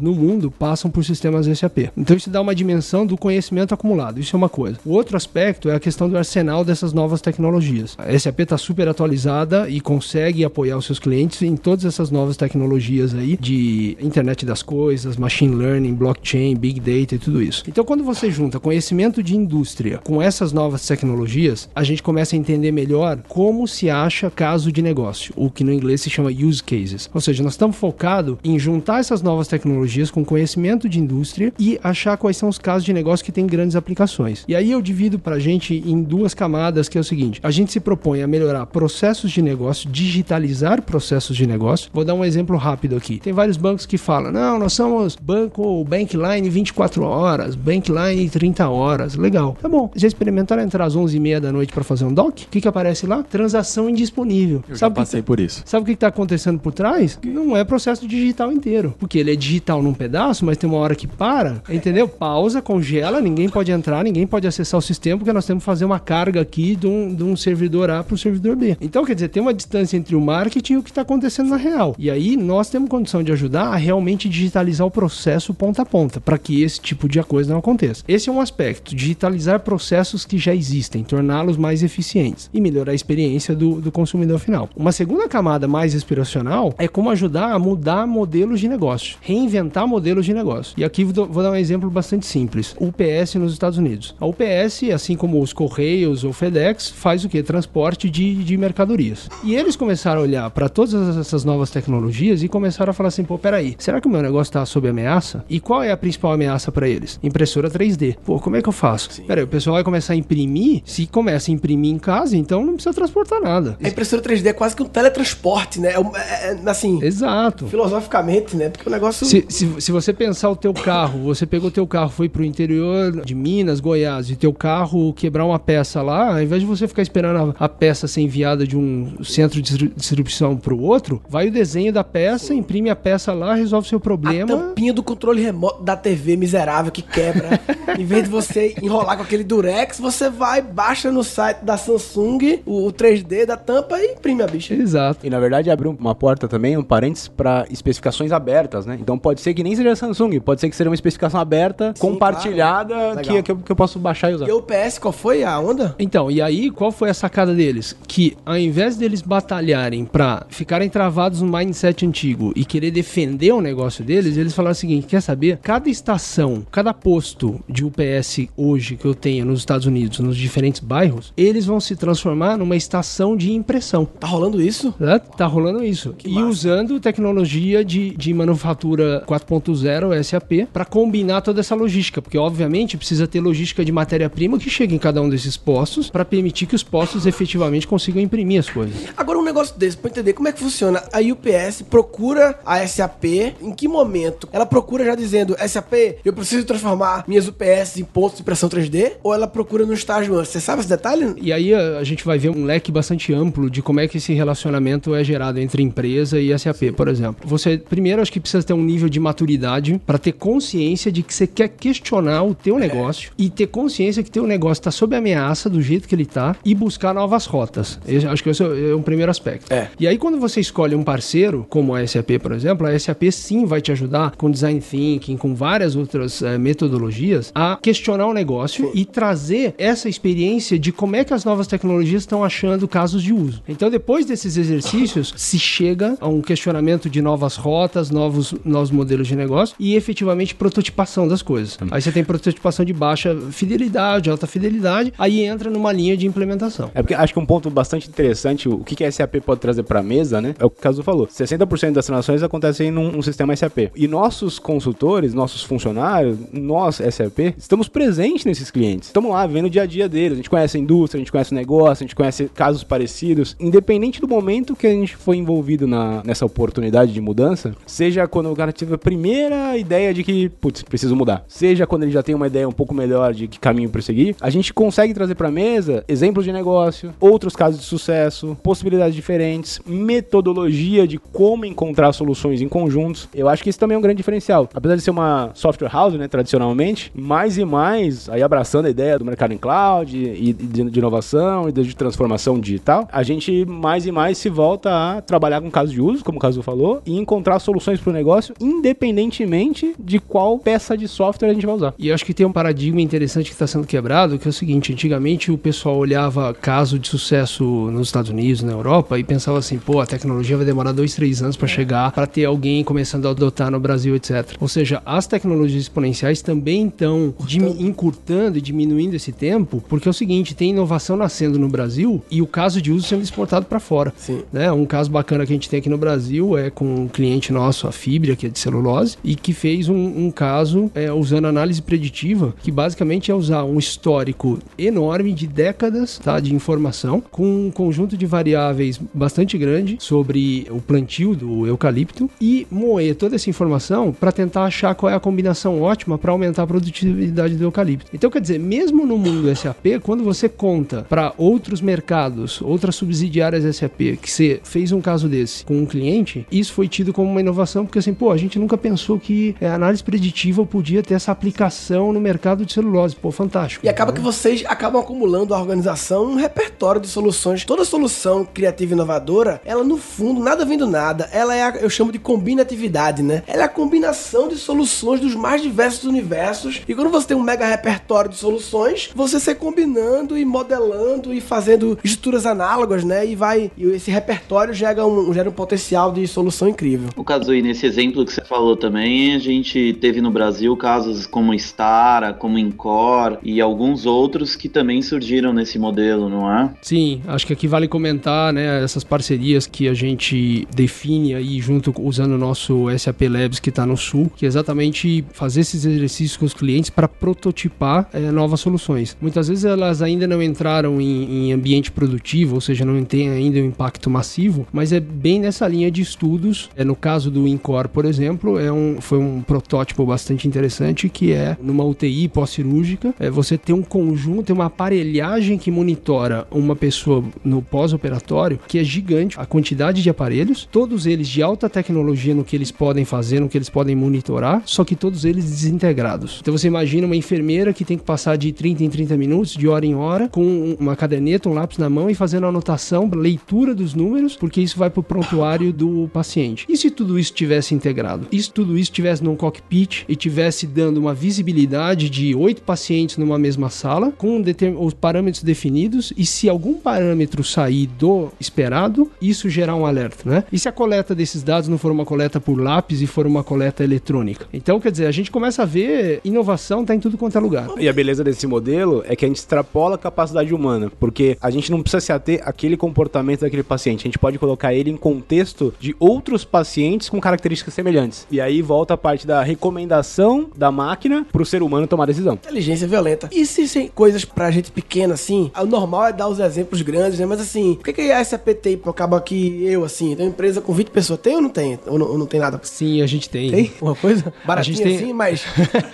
no mundo passam por sistemas SAP. Então isso dá uma dimensão do conhecimento acumulado, isso é uma coisa. O outro aspecto é a questão do arsenal dessas novas tecnologias. A SAP está super atualizada e consegue apoiar os seus clientes em todas essas novas tecnologias aí de internet das coisas, machine learning, blockchain, big data e tudo isso. Então quando você junta conhecimento de indústria com essas novas tecnologias, a gente começa a entender melhor como se acha caso de negócio, o que no inglês se chama use cases. Ou seja, nós estamos focados em juntar essas novas tecnologias com conhecimento de indústria e achar quais são os casos de negócio que têm grandes aplicações. E aí eu divido para a gente em duas camadas, que é o seguinte: a gente se propõe a melhorar processos de negócio, digitalizar processos de negócio. Vou dar um exemplo rápido aqui. Tem vários bancos que falam: não, nós somos banco Bankline 24 horas, Bankline 30 horas. Legal. Tá bom. Já experimentaram entrar às 11h30 da noite para fazer um doc? O que, que aparece lá? Transação indisponível. Eu Sabe já que passei por isso. Sabe o que está acontecendo por trás? Não é processo digital inteiro. Porque ele é digital num pedaço, mas tem uma hora que para, entendeu? Pausa, congela, ninguém pode entrar, ninguém pode acessar o sistema, porque nós temos que fazer uma carga aqui de um, de um servidor A para o servidor B. Então, quer dizer, tem uma distância entre o marketing e o que está acontecendo na real. E aí, nós temos condição de ajudar a realmente digitalizar o processo ponta a ponta, para que esse tipo de coisa não aconteça. Esse é um aspecto, digitalizar processos que já existem, torná-los mais eficientes e melhorar a experiência do, do consumidor final. Uma segunda camada mais inspiracional é como ajudar a mudar modelos de negócio, reinventar modelos de negócio. E aqui vou, dar um exemplo bastante simples. UPS nos Estados Unidos. A UPS, assim como os Correios ou FedEx, faz o que? Transporte de, de mercadorias. E eles começaram a olhar para todas essas novas tecnologias e começaram a falar assim: pô, peraí, será que o meu negócio está sob ameaça? E qual é a principal ameaça para eles? Impressora 3D. Pô, como é que eu faço? Peraí, o pessoal vai começar a imprimir. Se começa a imprimir em casa, então não precisa transportar nada. A impressora 3D é quase que um teletransporte, né? É é- é, assim, Exato. filosoficamente, né? Porque o negócio. Se, se, se você pensar o teu carro, você pegou o teu carro, foi pro interior de Minas, Goiás, e teu carro quebrar uma peça lá, ao invés de você ficar esperando a, a peça ser enviada de um centro de distri- distribuição pro outro, vai o desenho da peça, imprime a peça lá, resolve seu A problema. tampinha do controle remoto da TV miserável que quebra. em vez de você enrolar com aquele durex, você vai, baixa no site da Samsung o, o 3D da tampa e imprime a bicha. Exato. E na verdade abriu uma porta também, um parênteses, para especificações abertas, né? Então pode ser que nem seja Samsung, pode ser que seja uma especificação aberta, Sim, compartilhada, claro. que, Legal. que, eu, que eu posso baixar e usar. E o PS, qual foi a onda? Então, e aí, qual foi a sacada deles? Que ao invés deles batalharem pra ficarem travados no mindset antigo e querer defender o negócio deles, eles falaram o seguinte: quer saber? Cada estação, cada posto de UPS hoje que eu tenho nos Estados Unidos, nos diferentes bairros, eles vão se transformar numa estação de impressão. Tá rolando isso? Né? Tá rolando isso. e massa. usando tecnologia de, de manufatura 4.0 SAP para combinar toda essa logística, porque obviamente precisa ter logística de matéria-prima que chegue em cada um desses postos para permitir que os postos efetivamente consigam imprimir as coisas. Agora um negócio desse, pra entender como é que funciona. A UPS procura a SAP, em que momento? Ela procura já dizendo, SAP, eu preciso transformar minhas UPS em pontos de impressão 3D? Ou ela procura no estágio antes? Você sabe esse detalhe? E aí a, a gente vai ver um leque bastante amplo de como é que esse relacionamento é gerado entre empresa e SAP, por exemplo. Você primeiro acho que precisa ter um nível de maturidade para ter consciência de que você quer questionar o teu negócio e ter consciência que teu negócio está sob ameaça do jeito que ele tá e buscar novas rotas. Esse- acho que esse é um primeiro aspecto. É. E aí quando você escolhe um parceiro, como a SAP, por exemplo, a SAP sim vai te ajudar com design thinking, com várias outras eh, metodologias a questionar o negócio e trazer essa experiência de como é que as novas tecnologias estão achando casos de uso. Então depois desses exercícios se chega a um questionamento de novas rotas, novos, novos modelos de negócio e efetivamente prototipação das coisas. Aí você tem prototipação de baixa fidelidade, alta fidelidade, aí entra numa linha de implementação. É porque acho que um ponto bastante interessante, o que que a SAP pode trazer pra mesa, né? É o que o Caso falou. 60% das transações acontecem num, num sistema SAP. E nossos consultores, nossos funcionários, nós, SAP, estamos presentes nesses clientes. Estamos lá vendo o dia a dia deles. A gente conhece a indústria, a gente conhece o negócio, a gente conhece casos parecidos. Independente do momento que a gente foi envolvido na, nessa oportunidade de mudança, seja quando o cara teve a primeira ideia de que, putz, preciso mudar. Seja quando ele já tem uma ideia um pouco melhor de que caminho prosseguir, a gente consegue trazer pra mesa exemplos de negócio, outros casos de sucesso, possibilidades diferentes, metodologia de como encontrar soluções em conjuntos. Eu acho que isso também é um grande diferencial. Apesar de ser uma software house, né, tradicionalmente, mais e mais, aí abraçando a ideia do mercado em cloud e, de inovação e de transformação digital, a gente mais e mais se volta a trabalhar com casos de uso, como o Caso falou, e encontrar soluções para o negócio, independentemente de qual peça de software a gente vai usar. E acho que tem um paradigma interessante que está sendo quebrado, que é o seguinte: antigamente o pessoal olhava caso de sucesso nos Estados Unidos, na Europa, e pensava assim, pô, a tecnologia vai demorar dois, três anos para chegar, para ter alguém começando a adotar no Brasil, etc. Ou seja, as tecnologias exponenciais também estão encurtando e diminuindo esse tempo, porque é o seguinte: tem inovação nascendo no Brasil e o caso de uso sendo exportado para fora. Sim. Né? Um caso bacana que a gente tem aqui no Brasil é com um cliente nosso, a Fibria, que é de celulose, e que fez um, um caso é, usando análise preditiva, que basicamente é usar um histórico enorme de décadas tá, de informação, com um conjunto de variáveis bastante grande sobre o plantio do eucalipto e moer toda essa informação para tentar achar qual é a combinação ótima para aumentar a produtividade do eucalipto. Então, quer dizer, mesmo no mundo SAP, quando você conta para outros mercados, outras subsidiárias SAP, que você fez um caso desse com um cliente, isso foi tido como uma inovação, porque assim, pô, a gente nunca pensou que é, a análise preditiva podia ter essa aplicação no mercado de celulose. Pô, fantástico. E acaba que vocês acabam acumulando a organização um repertório de soluções. Toda solução criativa e inovadora, ela no fundo, nada vem do nada. Ela é, a, eu chamo de combinatividade, né? Ela é a combinação de soluções dos mais diversos universos. E quando você tem um mega repertório de soluções, você sai combinando e modelando e fazendo estruturas análogas, né? E vai. E esse repertório gera um, gera um potencial de solução incrível. O Kazui, nesse exemplo que você falou também, a gente teve no Brasil casos como Stara, como Incor e alguns outros que também surgiram nesse modelo, não é? Sim, acho que aqui vale comentar, né, essas parcerias que a gente define aí junto usando o nosso SAP Labs que está no sul, que é exatamente fazer esses exercícios com os clientes para prototipar eh, novas soluções. Muitas vezes elas ainda não entraram em, em ambiente produtivo, ou seja, não tem ainda um impacto massivo, mas é bem nessa linha de estudos. É, no caso do Incor, por exemplo, é um, foi um protótipo bastante interessante que é numa UTI pós-cirúrgica, é você ter um conjunto, uma aparelhagem que monitora uma pessoa no pós-operatório, que é gigante, a quantidade de aparelhos, todos eles de alta tecnologia no que eles podem fazer, no que eles podem monitorar, só que todos eles desintegrados. Então você imagina uma enfermeira que tem que passar de 30 em 30 minutos, de hora em hora, com uma caderneta, um lápis na mão e fazendo anotação, leitura dos números, porque isso vai para o prontuário do paciente. E se tudo isso tivesse integrado. Isso, tudo isso tivesse num cockpit e tivesse dando uma visibilidade de oito pacientes numa mesma sala, com os parâmetros definidos, e se algum parâmetro sair do esperado, isso gerar um alerta, né? E se a coleta desses dados não for uma coleta por lápis e for uma coleta eletrônica? Então, quer dizer, a gente começa a ver inovação tá em tudo quanto é lugar. E a beleza desse modelo é que a gente extrapola a capacidade humana, porque a gente não precisa se ater àquele comportamento daquele paciente, a gente pode colocar ele em contexto de outros pacientes com características semelhantes. E aí volta a parte da recomendação da máquina para o ser humano tomar decisão. Inteligência violenta. E se tem coisas pra gente pequena assim, o normal é dar os exemplos grandes, né? Mas assim, o que, que a SAP tem? Acaba que eu, assim, tenho uma empresa com 20 pessoas, tem ou não tem? Ou não, ou não tem nada? Sim, a gente tem. Tem? Uma coisa? Baratinha a gente tem... assim, mas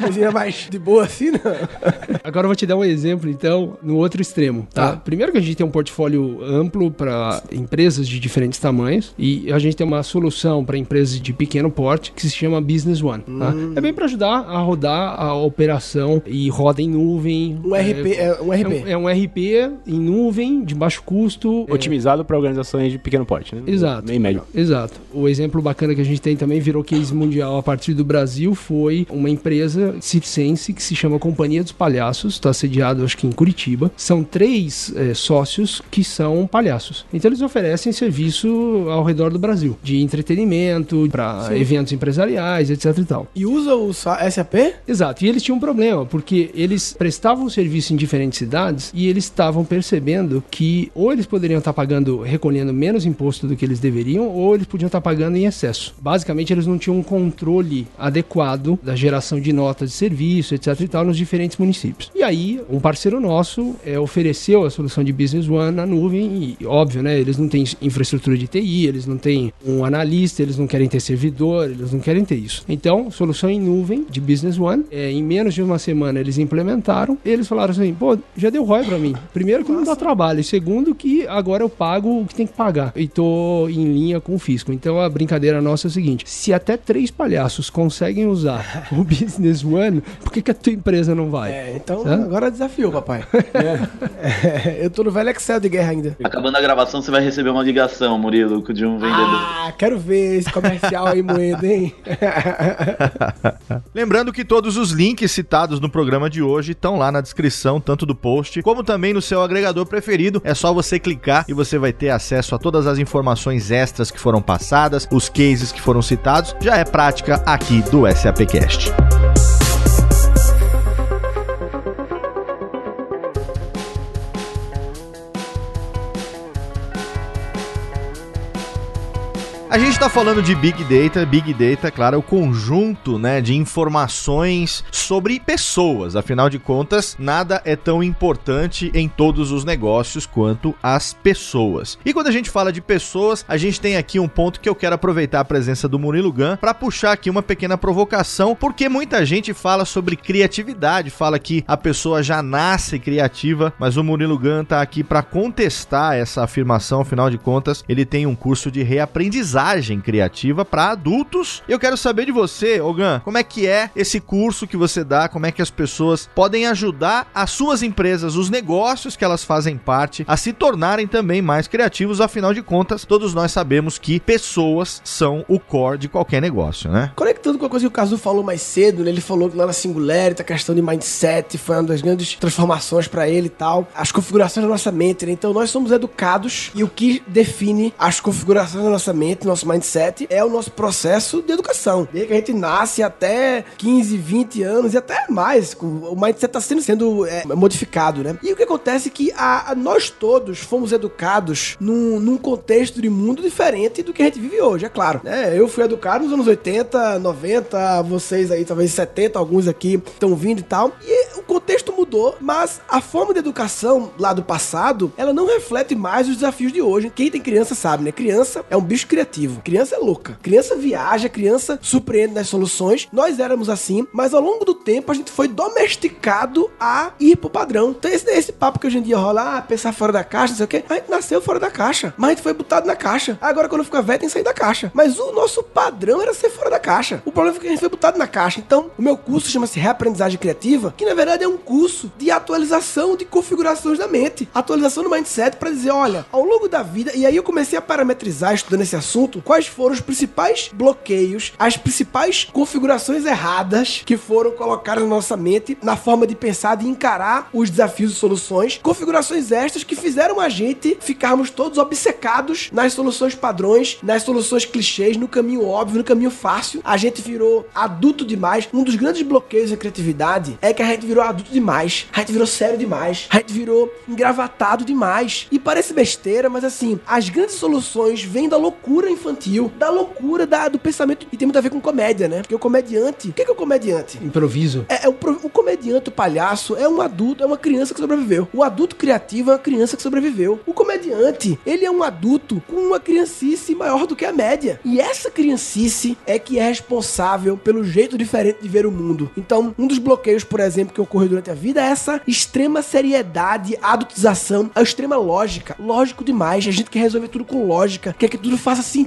coisinha mais de boa assim, não? Agora eu vou te dar um exemplo, então, no outro extremo, tá? tá. Primeiro que a gente tem um portfólio amplo para empresas de diferentes tamanhos e a gente tem uma solução para empresas de pequeno porte que se chama Business One, tá? hum. tá? É bem para ajudar a rodar a operação e roda em nuvem. Um RP, é, é um RP. É um, é um, RP em nuvem, de baixo custo. É Otimizado é... para organizações de pequeno porte, né? Exato. Meio médio. Exato. O exemplo bacana que a gente tem também virou case mundial a partir do Brasil foi uma empresa circense que se chama Companhia dos Palhaços, está sediado acho que em Curitiba. São três é, sócios que são palhaços. Então eles oferecem serviço ao redor do Brasil, de entretenimento, para eventos empresariais, etc e tal. E usa o SAP? Exato. E eles tinham um problema, porque eles prestavam serviço em diferentes cidades e eles estavam percebendo que ou eles poderiam estar pagando, recolhendo menos imposto do que eles deveriam, ou eles podiam estar pagando em excesso. Basicamente, eles não tinham um controle adequado da geração de notas de serviço, etc e tal, nos diferentes municípios. E aí, um parceiro nosso é, ofereceu a solução de Business One na nuvem e, óbvio, né, eles não têm infraestrutura de TI, eles não têm um analista, eles não querem ter servidor, eles não querem ter isso. Então, solução em nuvem de Business One, é, em menos de uma semana eles implementaram, eles falaram assim, pô, já deu ROI para mim. Primeiro que não dá trabalho, e segundo que agora eu pago o que tem que pagar e tô em linha com o fisco. Então, a brincadeira nossa é o seguinte, se até três palhaços conseguem usar o Business One, por que, que a tua empresa não vai? É, então agora desafiou, papai. É. É, eu tô no velho Excel de guerra ainda. Acabando a gravação, você vai receber uma ligação, Murilo, de um vendedor. Ah, quero ver esse comercial aí moendo, hein? Lembrando que todos os links citados no programa de hoje estão lá na descrição, tanto do post como também no seu agregador preferido. É só você clicar e você vai ter acesso a todas as informações extras que foram passadas, os cases que foram citados. Já é prática aqui do SAPcast. A gente está falando de Big Data. Big Data, claro, é o conjunto né, de informações sobre pessoas. Afinal de contas, nada é tão importante em todos os negócios quanto as pessoas. E quando a gente fala de pessoas, a gente tem aqui um ponto que eu quero aproveitar a presença do Murilo Gun para puxar aqui uma pequena provocação, porque muita gente fala sobre criatividade, fala que a pessoa já nasce criativa, mas o Murilo Gun tá aqui para contestar essa afirmação. Afinal de contas, ele tem um curso de reaprendizagem criativa para adultos. Eu quero saber de você, Ogan, como é que é esse curso que você dá, como é que as pessoas podem ajudar as suas empresas, os negócios que elas fazem parte, a se tornarem também mais criativos, afinal de contas, todos nós sabemos que pessoas são o core de qualquer negócio, né? Conectando com a coisa que o Caso falou mais cedo, né? ele falou que lá na Singularity, a questão de mindset foi uma das grandes transformações para ele e tal, as configurações da nossa mente, né? Então nós somos educados e o que define as configurações da nossa mente, nosso mindset, é o nosso processo de educação. Desde que a gente nasce até 15, 20 anos e até mais, o mindset está sendo, sendo é, modificado, né? E o que acontece é que a, a nós todos fomos educados num, num, contexto de mundo diferente do que a gente vive hoje, é claro. Né? Eu fui educado nos anos 80, 90, vocês aí talvez 70, alguns aqui estão vindo e tal. E o contexto mudou, mas a forma de educação lá do passado, ela não reflete mais os desafios de hoje. Quem tem criança sabe, né? Criança é um bicho criativo criativo. Criança é louca. Criança viaja, criança surpreende nas soluções. Nós éramos assim, mas ao longo do tempo a gente foi domesticado a ir pro padrão. Então esse, esse papo que hoje em dia rola, ah, pensar fora da caixa, não sei o quê. A gente nasceu fora da caixa, mas a gente foi botado na caixa. Agora quando fica velho tem que sair da caixa. Mas o nosso padrão era ser fora da caixa. O problema foi que a gente foi botado na caixa. Então, o meu curso chama-se Reaprendizagem Criativa, que na verdade é um curso curso de atualização de configurações da mente, atualização do mindset para dizer, olha, ao longo da vida, e aí eu comecei a parametrizar estudando esse assunto, quais foram os principais bloqueios, as principais configurações erradas que foram colocadas na nossa mente na forma de pensar, de encarar os desafios e soluções, configurações estas que fizeram a gente ficarmos todos obcecados nas soluções padrões, nas soluções clichês, no caminho óbvio, no caminho fácil. A gente virou adulto demais. Um dos grandes bloqueios da criatividade é que a gente virou adulto demais. A gente virou sério demais. A gente virou engravatado demais. E parece besteira, mas assim, as grandes soluções vêm da loucura infantil, da loucura da, do pensamento. E tem muito a ver com comédia, né? Porque o comediante. O que é, que é o comediante? Improviso. É, é o, o comediante, o palhaço, é um adulto, é uma criança que sobreviveu. O adulto criativo é uma criança que sobreviveu. O comediante, ele é um adulto com uma criancice maior do que a média. E essa criancice é que é responsável pelo jeito diferente de ver o mundo. Então, um dos bloqueios, por exemplo, que ocorre durante a vida é essa extrema seriedade, adultização, a extrema lógica. Lógico demais. A gente quer resolver tudo com lógica, quer que tudo faça sentido.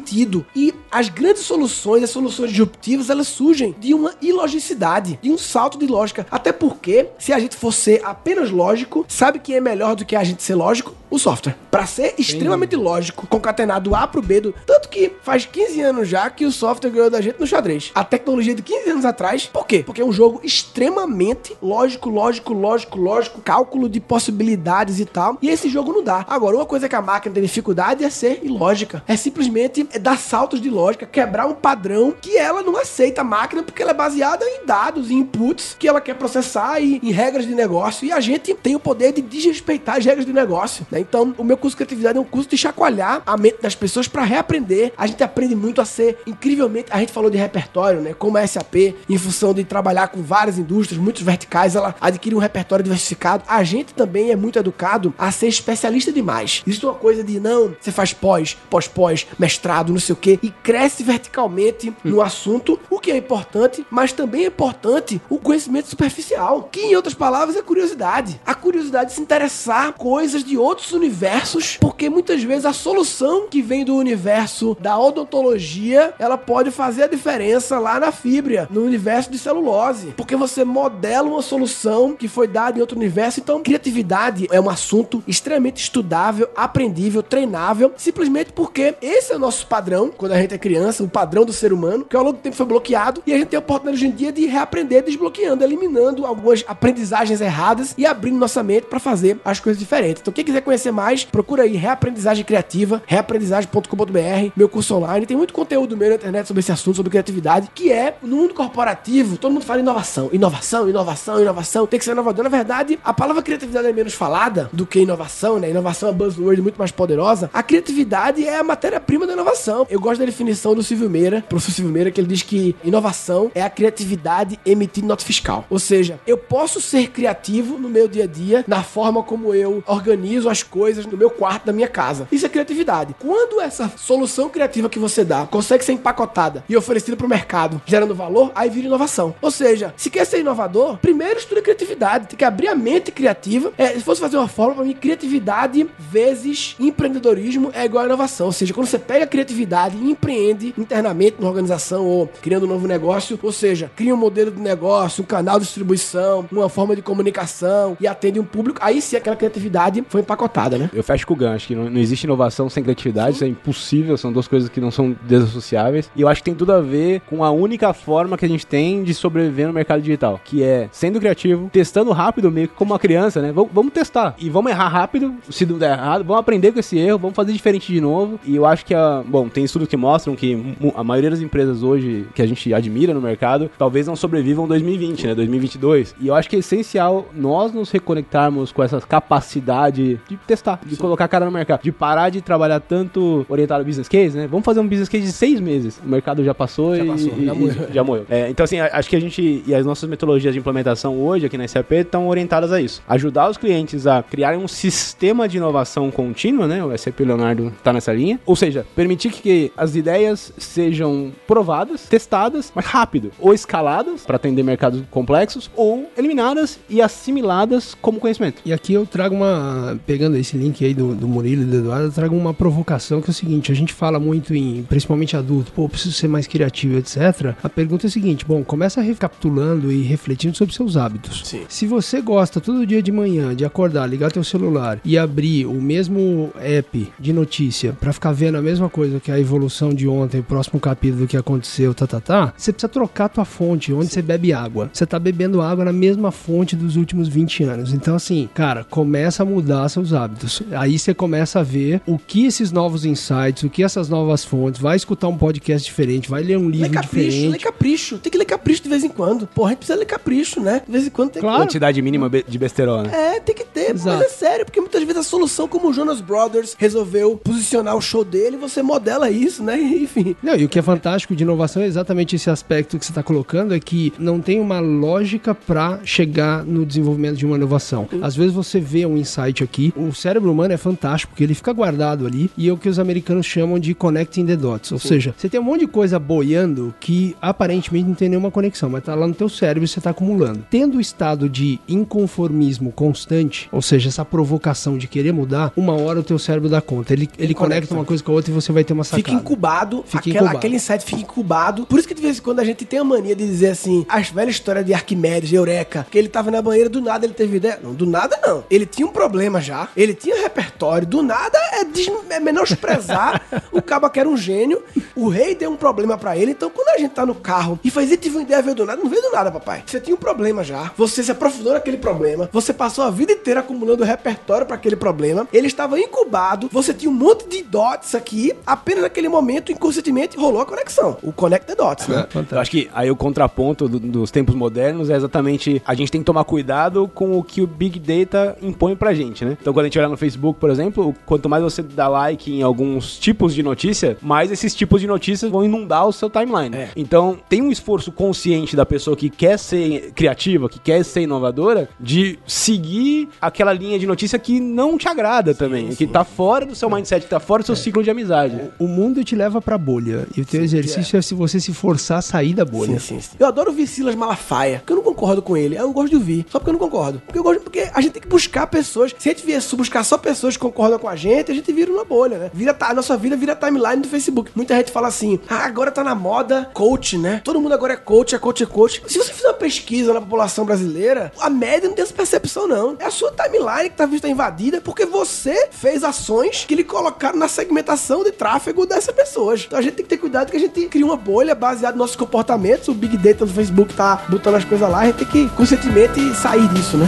E as grandes soluções, as soluções disruptivas, elas surgem de uma ilogicidade, de um salto de lógica. Até porque, se a gente for ser apenas lógico, sabe quem é melhor do que a gente ser lógico? O software. Pra ser extremamente lógico, concatenado A pro B do. Tanto que faz 15 anos já que o software ganhou da gente no xadrez. A tecnologia de 15 anos atrás. Por quê? Porque é um jogo extremamente lógico, lógico, lógico, lógico, cálculo de possibilidades e tal. E esse jogo não dá. Agora, uma coisa que a máquina tem dificuldade é ser ilógica. É simplesmente dar saltos de lógica, quebrar um padrão que ela não aceita a máquina porque ela é baseada em dados, em inputs que ela quer processar e em regras de negócio. E a gente tem o poder de desrespeitar as regras de negócio. né? Então, o meu curso de criatividade é um curso de chacoalhar a mente das pessoas para reaprender. A gente aprende muito a ser incrivelmente. A gente falou de repertório, né? Como a SAP, em função de trabalhar com várias indústrias, muitos verticais, ela adquire um repertório diversificado. A gente também é muito educado a ser especialista demais. Existe uma coisa de não, você faz pós, pós-pós, mestrado, não sei o quê, e cresce verticalmente no assunto, o que é importante, mas também é importante o conhecimento superficial, que em outras palavras é curiosidade. A curiosidade de se interessar coisas de outros universos, porque muitas vezes a solução que vem do universo da odontologia, ela pode fazer a diferença lá na fibra, no universo de celulose, porque você modela uma solução que foi dada em outro universo. Então, criatividade é um assunto extremamente estudável, aprendível, treinável, simplesmente porque esse é o nosso padrão quando a gente é criança, o padrão do ser humano, que ao longo do tempo foi bloqueado e a gente tem a oportunidade hoje em dia de reaprender, desbloqueando, eliminando algumas aprendizagens erradas e abrindo nossa mente para fazer as coisas diferentes. Então, quem quiser conhecer mais, procura aí Reaprendizagem Criativa, reaprendizagem.com.br, meu curso online. Tem muito conteúdo meu na internet sobre esse assunto, sobre criatividade, que é no mundo corporativo, todo mundo fala inovação, inovação, inovação, inovação, tem que ser inovador. Na verdade, a palavra criatividade é menos falada do que inovação, né? Inovação é buzzword muito mais poderosa. A criatividade é a matéria-prima da inovação. Eu gosto da definição do Silvio Meira, professor Silvio Meira, que ele diz que inovação é a criatividade emitida nota fiscal. Ou seja, eu posso ser criativo no meu dia a dia, na forma como eu organizo as coisas no meu quarto, da minha casa. Isso é criatividade. Quando essa solução criativa que você dá consegue ser empacotada e oferecida para o mercado, gerando valor, aí vira inovação. Ou seja, se quer ser inovador, primeiro estuda criatividade, tem que abrir a mente criativa. É, se fosse fazer uma fórmula para mim, criatividade vezes empreendedorismo é igual a inovação. Ou seja, quando você pega a criatividade e empreende internamente numa organização ou criando um novo negócio, ou seja, cria um modelo de negócio, um canal de distribuição, uma forma de comunicação e atende um público, aí sim aquela criatividade foi empacotada, né? Eu fecho com o gancho, que não, não existe inovação sem criatividade, isso é impossível, são duas coisas que não são desassociáveis. E eu acho que tem tudo a ver com a única forma que a gente tem de sobreviver no mercado digital, que é sendo criativo, testando rápido, meio que como uma criança, né? Vamos, vamos testar e vamos errar rápido, se não der errado, vamos aprender com esse erro, vamos fazer diferente de novo. E eu acho que, a, bom, tem estudos que mostram que a maioria das empresas hoje que a gente admira no mercado, talvez não sobrevivam 2020, né? 2022. E eu acho que é essencial nós nos reconectarmos com essa capacidade de testar, de colocar a cara no mercado, de parar de trabalhar tanto orientado ao business case, né? Vamos fazer um business case de seis meses. O mercado já passou Já e, passou, e- já morreu. já morreu. É, então, assim, acho que a gente e as nossas metodologias de implementação hoje aqui na SAP estão orientadas a isso. Ajudar os clientes a criarem um sistema de inovação contínua, né? O SAP Leonardo tá nessa linha. Ou seja, permitir que as ideias sejam provadas, testadas, mas rápido. Ou escaladas para atender mercados complexos, ou eliminadas e assimiladas como conhecimento. E aqui eu trago uma. Pegando esse link aí do, do Murilo e do Eduardo, eu trago uma provocação que é o seguinte: a gente fala muito em, principalmente adulto, pô, preciso ser mais criativo, etc. A pergunta é a seguinte: bom, começa recapitulando e refletindo sobre seus hábitos. Sim. Se você gosta todo dia de manhã de acordar, ligar teu celular e abrir o mesmo app de notícia para ficar vendo a mesma coisa que a evolução de ontem, o próximo capítulo do que aconteceu, tá, tá, tá, você precisa trocar tua fonte, onde você bebe água. Você tá bebendo água na mesma fonte dos últimos 20 anos. Então, assim, cara, começa a mudar seus hábitos. Aí você começa a ver o que esses novos insights, o que essas novas fontes, vai escutar um podcast diferente, vai ler um livro Lê capricho, diferente. lê capricho. Tem que ler capricho de vez em quando. Porra, a gente precisa ler capricho, né? De vez em quando tem Claro. Quantidade mínima de besterol, né? que... É, tem que ter. Exato. Mas é sério, porque muitas vezes a solução, como o Jonas Brothers resolveu posicionar o show dele, você modela isso, né? Enfim. Não, e o que é fantástico de inovação é exatamente esse aspecto que você está colocando, é que não tem uma lógica para chegar no desenvolvimento de uma inovação. Às vezes você vê um insight aqui, o cérebro humano é fantástico, porque ele fica guardado ali, e é o que os americanos chamam de connecting the dots. Ou seja, você tem um monte de coisa boiando que aparentemente não tem nenhuma conexão, mas tá lá no teu cérebro e você tá acumulando. Tendo o estado de inconformismo constante, ou seja, essa provocação de querer mudar, uma hora o teu cérebro dá conta. Ele, ele, conecta conecta. uma coisa com a outra e você vai ter uma sacada. Fica incubado, Fica aquela, incubado. aquele insight fica incubado. Por isso que de vez em quando a gente tem a mania de dizer assim, as velhas histórias de Arquimedes, de Eureka, que ele tava na banheira, do nada ele teve ideia. Não, do nada não. Ele tinha um problema já, ele tinha repertório, do nada é, des- é menosprezar o cabo que era um gênio. O rei deu um problema pra ele, então quando a gente tá no carro e faz, ele tive uma ideia, veio do nada, não veio do nada, papai. Você tinha um problema já, você se aprofundou naquele problema, você passou a vida inteira acumulando repertório pra aquele problema, ele estava incubado, você tinha um monte de dots aqui, apenas naquele momento, inconscientemente, rolou a conexão. O connect the dots, né? Eu acho que aí o contraponto do- dos tempos modernos é exatamente a gente tem que tomar cuidado com o que o Big Data impõe pra gente, né? Então quando a gente olha no Facebook, por exemplo, quanto mais você dá like em alguns tipos de notícia, mais esses tipos de notícias vão inundar o seu timeline. É. Então tem um esforço consciente da pessoa que quer ser criativa, que quer ser inovadora, de seguir aquela linha de notícia que não te agrada também, que tá fora do seu mindset, que tá fora do seu ciclo de amizade. O mundo te leva pra bolha. E o teu exercício é. se você se forçar a sair da bolha. Sim, sim, sim. Eu adoro ouvir Silas Malafaia, porque eu não concordo com ele. Eu não gosto de ouvir, só porque eu não concordo. Porque eu gosto, porque a gente tem que buscar pessoas. Se a gente vier buscar só pessoas que concordam com a gente, a gente vira uma bolha, né? Vira, a nossa vida vira timeline do Facebook. Muita gente fala assim: ah, agora tá na moda coach, né? Todo mundo agora é coach, é coach, é coach. Se você fizer uma pesquisa na população brasileira, a média não tem essa percepção, não. É a sua timeline que tá vista invadida porque você fez ações que lhe colocaram na segmentação de tráfego dessas pessoas. Então a gente tem que ter cuidado que a gente cria uma bolha baseada nos nossos comportamentos. O Big Data do Facebook tá botando as coisas lá, a gente tem que conscientemente sair disso, né?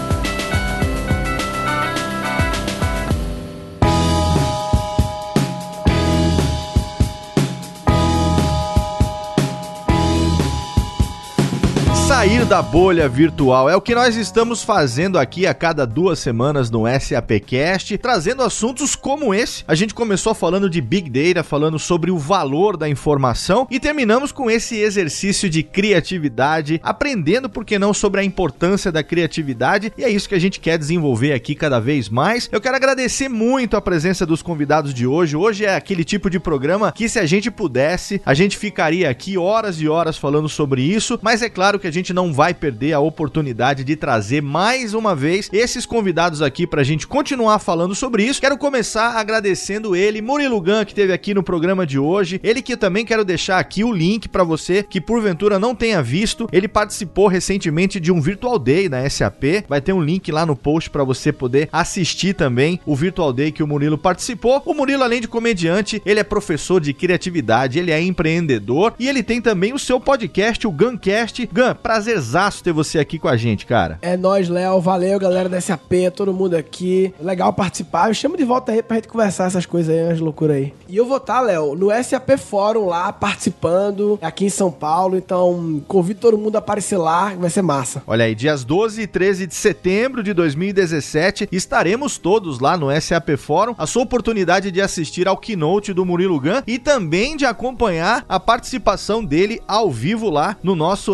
Da bolha virtual é o que nós estamos fazendo aqui a cada duas semanas no SAPcast, trazendo assuntos como esse. A gente começou falando de Big Data, falando sobre o valor da informação e terminamos com esse exercício de criatividade, aprendendo, por que não, sobre a importância da criatividade e é isso que a gente quer desenvolver aqui cada vez mais. Eu quero agradecer muito a presença dos convidados de hoje. Hoje é aquele tipo de programa que, se a gente pudesse, a gente ficaria aqui horas e horas falando sobre isso, mas é claro que a gente não vai perder a oportunidade de trazer mais uma vez esses convidados aqui pra gente continuar falando sobre isso. Quero começar agradecendo ele, Murilo Gun, que esteve aqui no programa de hoje. Ele que eu também quero deixar aqui o link pra você que porventura não tenha visto. Ele participou recentemente de um Virtual Day na SAP. Vai ter um link lá no post pra você poder assistir também o Virtual Day que o Murilo participou. O Murilo, além de comediante, ele é professor de criatividade, ele é empreendedor e ele tem também o seu podcast, o Guncast. Gun, prazerzaço ter você aqui com a gente, cara. É nóis, Léo. Valeu, galera da SAP, todo mundo aqui. Legal participar. Eu chamo de volta aí pra gente conversar essas coisas aí, umas loucuras aí. E eu vou estar, Léo, no SAP Fórum lá, participando, aqui em São Paulo. Então, convido todo mundo a aparecer lá, vai ser massa. Olha aí, dias 12 e 13 de setembro de 2017, estaremos todos lá no SAP Fórum. A sua oportunidade de assistir ao keynote do Murilo Gun e também de acompanhar a participação dele ao vivo lá no nosso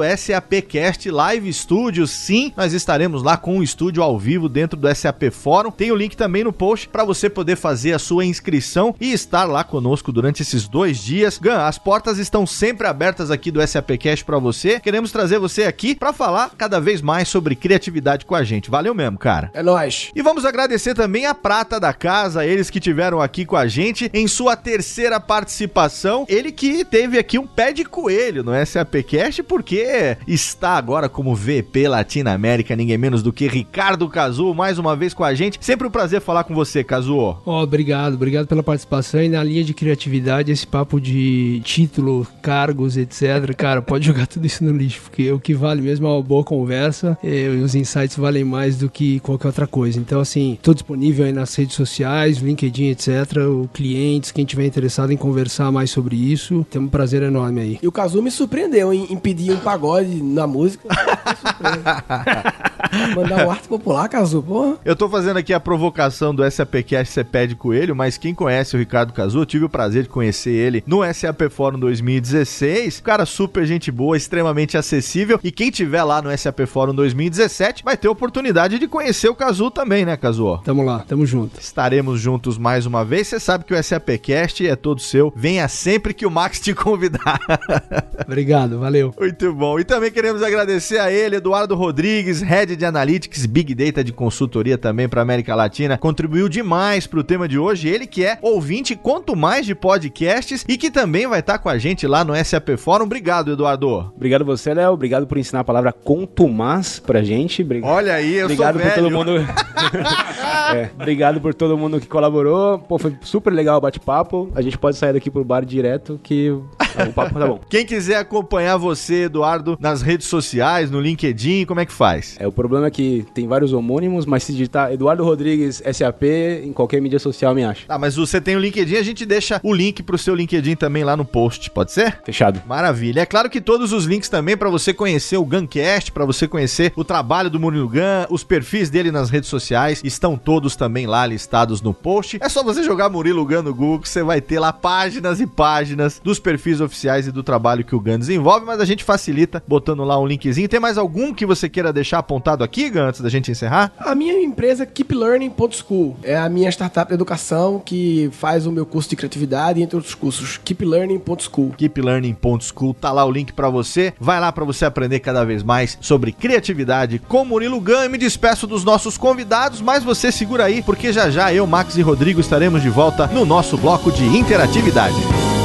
SAPcast Live Studio. Sim, nós estaremos lá com o estúdio ao vivo dentro do SAP Fórum. Tem o link também no post para você poder fazer a sua inscrição e estar lá conosco durante esses dois dias. Gun, as portas estão sempre abertas aqui do SAPcast para você. Queremos trazer você aqui para falar cada vez mais sobre criatividade com a gente. Valeu mesmo, cara. É nóis. E vamos agradecer também a prata da casa, eles que tiveram aqui com a gente em sua terceira participação. Ele que teve aqui um pé de coelho no SAPcast, porque está agora como VP Latinoamérica, ninguém menos do que Ricardo Cazu, mais uma vez com a gente. Sempre um prazer falar com você, Cazu. Ó, oh, obrigado, obrigado pela participação e na linha de criatividade, esse papo de título, cargos, etc. Cara, pode jogar tudo isso no lixo, porque o que vale mesmo é uma boa conversa e os insights valem mais do que qualquer outra coisa. Então, assim, tô disponível aí nas redes sociais, LinkedIn, etc. O clientes, quem tiver interessado em conversar mais sobre isso, tem um prazer enorme aí. E o Cazu me surpreendeu em, em pedir um pagode na música surpresa. Mandar um arte popular, Cazu, porra. Eu tô fazendo aqui a provocação do SAPcast Você Pede Coelho, mas quem conhece o Ricardo Cazu, eu tive o prazer de conhecer ele no SAP Fórum 2016. Cara super gente boa, extremamente acessível. E quem tiver lá no SAP Fórum 2017 vai ter oportunidade de conhecer o Cazu também, né, Cazu? Tamo lá, tamo junto. Estaremos juntos mais uma vez. Você sabe que o SAPcast é todo seu. Venha sempre que o Max te convidar. Obrigado, valeu. Muito bom. E também queremos agradecer a ele, Eduardo Rodrigues, Head de Analytics, Big Data de consultoria também para América Latina. Contribuiu demais para o tema de hoje. Ele que é ouvinte quanto mais de podcasts e que também vai estar com a gente lá no SAP Fórum. Obrigado, Eduardo. Obrigado você, Léo. Obrigado por ensinar a palavra contumaz pra gente. Obrigado. Olha aí, eu obrigado sou por todo mundo. é, obrigado por todo mundo que colaborou. Pô, foi super legal o bate-papo. A gente pode sair daqui pro bar direto que o papo tá bom. Quem quiser acompanhar você, Eduardo, nas redes sociais, no LinkedIn, como é que faz? É, o problema é que tem vários homônimos, mas se digitar Eduardo Rodrigues SAP, em qualquer mídia social me acha. Ah, mas você tem o LinkedIn, a gente deixa o link pro seu LinkedIn também lá no post, pode ser? Fechado. Maravilha. É claro que todos os links também para você conhecer o Guncast, para você conhecer o trabalho do Murilo Gun, os perfis dele nas redes sociais, estão todos também lá listados no post. É só você jogar Murilo Gun no Google que você vai ter lá páginas e páginas dos perfis oficiais e do trabalho que o Gun desenvolve, mas a gente facilita botando lá um linkzinho. Tem mais algum que você queira deixar apontado aqui, Gun, antes da gente encerrar? A minha empresa keeplearning.school é a minha startup de educação que faz o meu curso de criatividade, entre outros cursos. keeplearning.school. keeplearning.school, tá lá o link para você. Vai lá para você aprender cada vez mais sobre criatividade com Murilo Gun. E me despeço dos nossos convidados, mas você segura aí, porque já já eu, Max e Rodrigo estaremos de volta no nosso bloco de interatividade.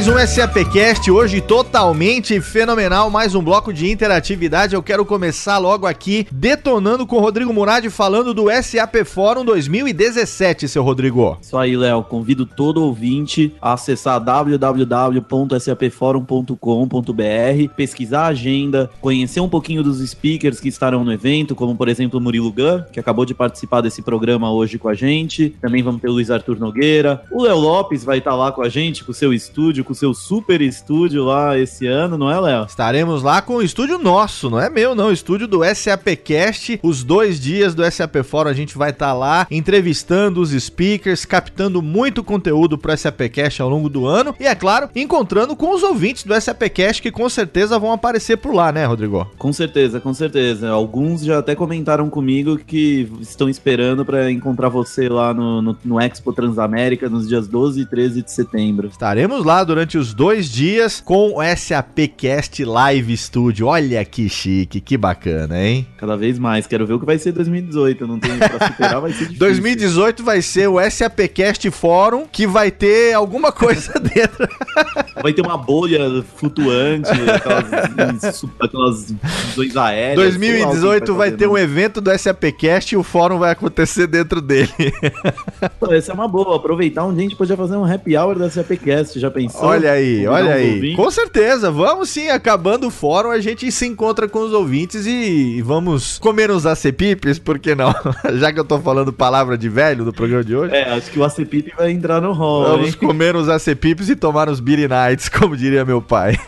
Mais um SAPcast, hoje totalmente fenomenal, mais um bloco de interatividade. Eu quero começar logo aqui detonando com o Rodrigo Murad falando do SAP Fórum 2017, seu Rodrigo. Isso aí, Léo, convido todo ouvinte a acessar www.sapforum.com.br, pesquisar a agenda, conhecer um pouquinho dos speakers que estarão no evento, como por exemplo o Murilo Gun, que acabou de participar desse programa hoje com a gente. Também vamos ter o Luiz Arthur Nogueira. O Léo Lopes vai estar lá com a gente, com o seu estúdio, com o seu super estúdio lá esse ano, não é, Léo? Estaremos lá com o estúdio nosso, não é meu, não. O estúdio do SAPcast. Os dois dias do SAP Fórum a gente vai estar tá lá entrevistando os speakers, captando muito conteúdo para o SAPcast ao longo do ano e, é claro, encontrando com os ouvintes do SAPcast que com certeza vão aparecer por lá, né, Rodrigo? Com certeza, com certeza. Alguns já até comentaram comigo que estão esperando para encontrar você lá no, no, no Expo Transamérica nos dias 12 e 13 de setembro. Estaremos lá durante os dois dias com o SAPcast Live Studio. Olha que chique, que bacana, hein? Cada vez mais. Quero ver o que vai ser 2018. Eu não tenho pra superar, vai ser difícil. 2018 vai ser o SAPcast Fórum, que vai ter alguma coisa dentro. Vai ter uma bolha flutuante, aquelas, aquelas visões aéreas. 2018 vai, vai ter um evento do SAPcast e o fórum vai acontecer dentro dele. Essa é uma boa. Aproveitar um dia a gente podia fazer um happy hour do SAPcast. Já pensou? Olha aí, olha aí. Ouvintes? Com certeza. Vamos sim. Acabando o fórum, a gente se encontra com os ouvintes e vamos comer uns acepipes, por que não? Já que eu tô falando palavra de velho do programa de hoje. É, acho que o acepipe vai entrar no hall. Vamos hein? comer uns acepipes e tomar uns beer nights, como diria meu pai.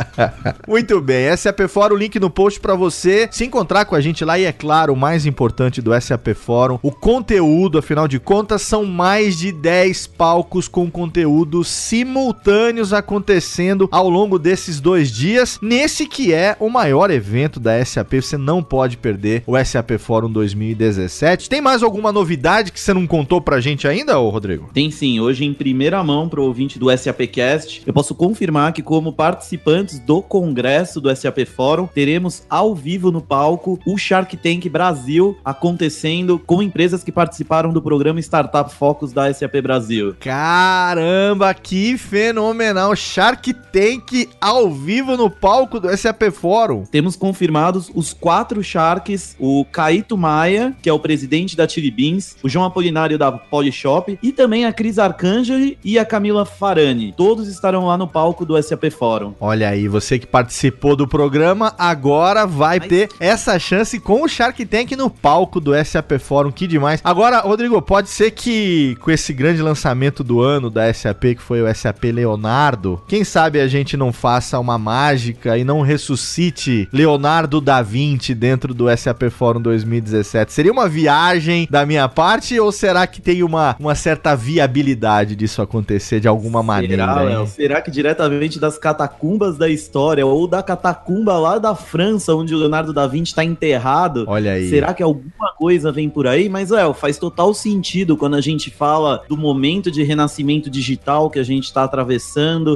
Muito bem. SAP Fórum, o link no post para você se encontrar com a gente lá. E é claro, o mais importante do SAP Fórum, o conteúdo, afinal de contas, são mais de 10 palcos com conteúdo simultâneo simultâneos acontecendo ao longo desses dois dias, nesse que é o maior evento da SAP. Você não pode perder o SAP Forum 2017. Tem mais alguma novidade que você não contou pra gente ainda, ô Rodrigo? Tem sim, hoje em primeira mão pro ouvinte do SAPcast, eu posso confirmar que como participantes do congresso do SAP Forum, teremos ao vivo no palco o Shark Tank Brasil acontecendo com empresas que participaram do programa Startup Focus da SAP Brasil. Caramba, que fenomenal! Shark Tank ao vivo no palco do SAP Forum. Temos confirmados os quatro Sharks, o Caíto Maia, que é o presidente da Chili Beans, o João Apolinário da Polishop e também a Cris Arcangeli e a Camila Farani. Todos estarão lá no palco do SAP Forum. Olha aí, você que participou do programa, agora vai Mas- ter essa chance com o Shark Tank no palco do SAP Forum, que demais. Agora, Rodrigo, pode ser que com esse grande lançamento do ano da SAP, que foi o SAP Leonardo, quem sabe a gente não faça uma mágica e não ressuscite Leonardo da Vinci dentro do SAP Forum 2017. Seria uma viagem da minha parte ou será que tem uma, uma certa viabilidade disso acontecer de alguma maneira? Será? Léo? Será que diretamente das catacumbas da história ou da catacumba lá da França, onde o Leonardo da Vinci está enterrado? Olha aí. Será que alguma coisa vem por aí? Mas, Léo, faz total sentido quando a gente fala do momento de renascimento digital que a gente está atravessando,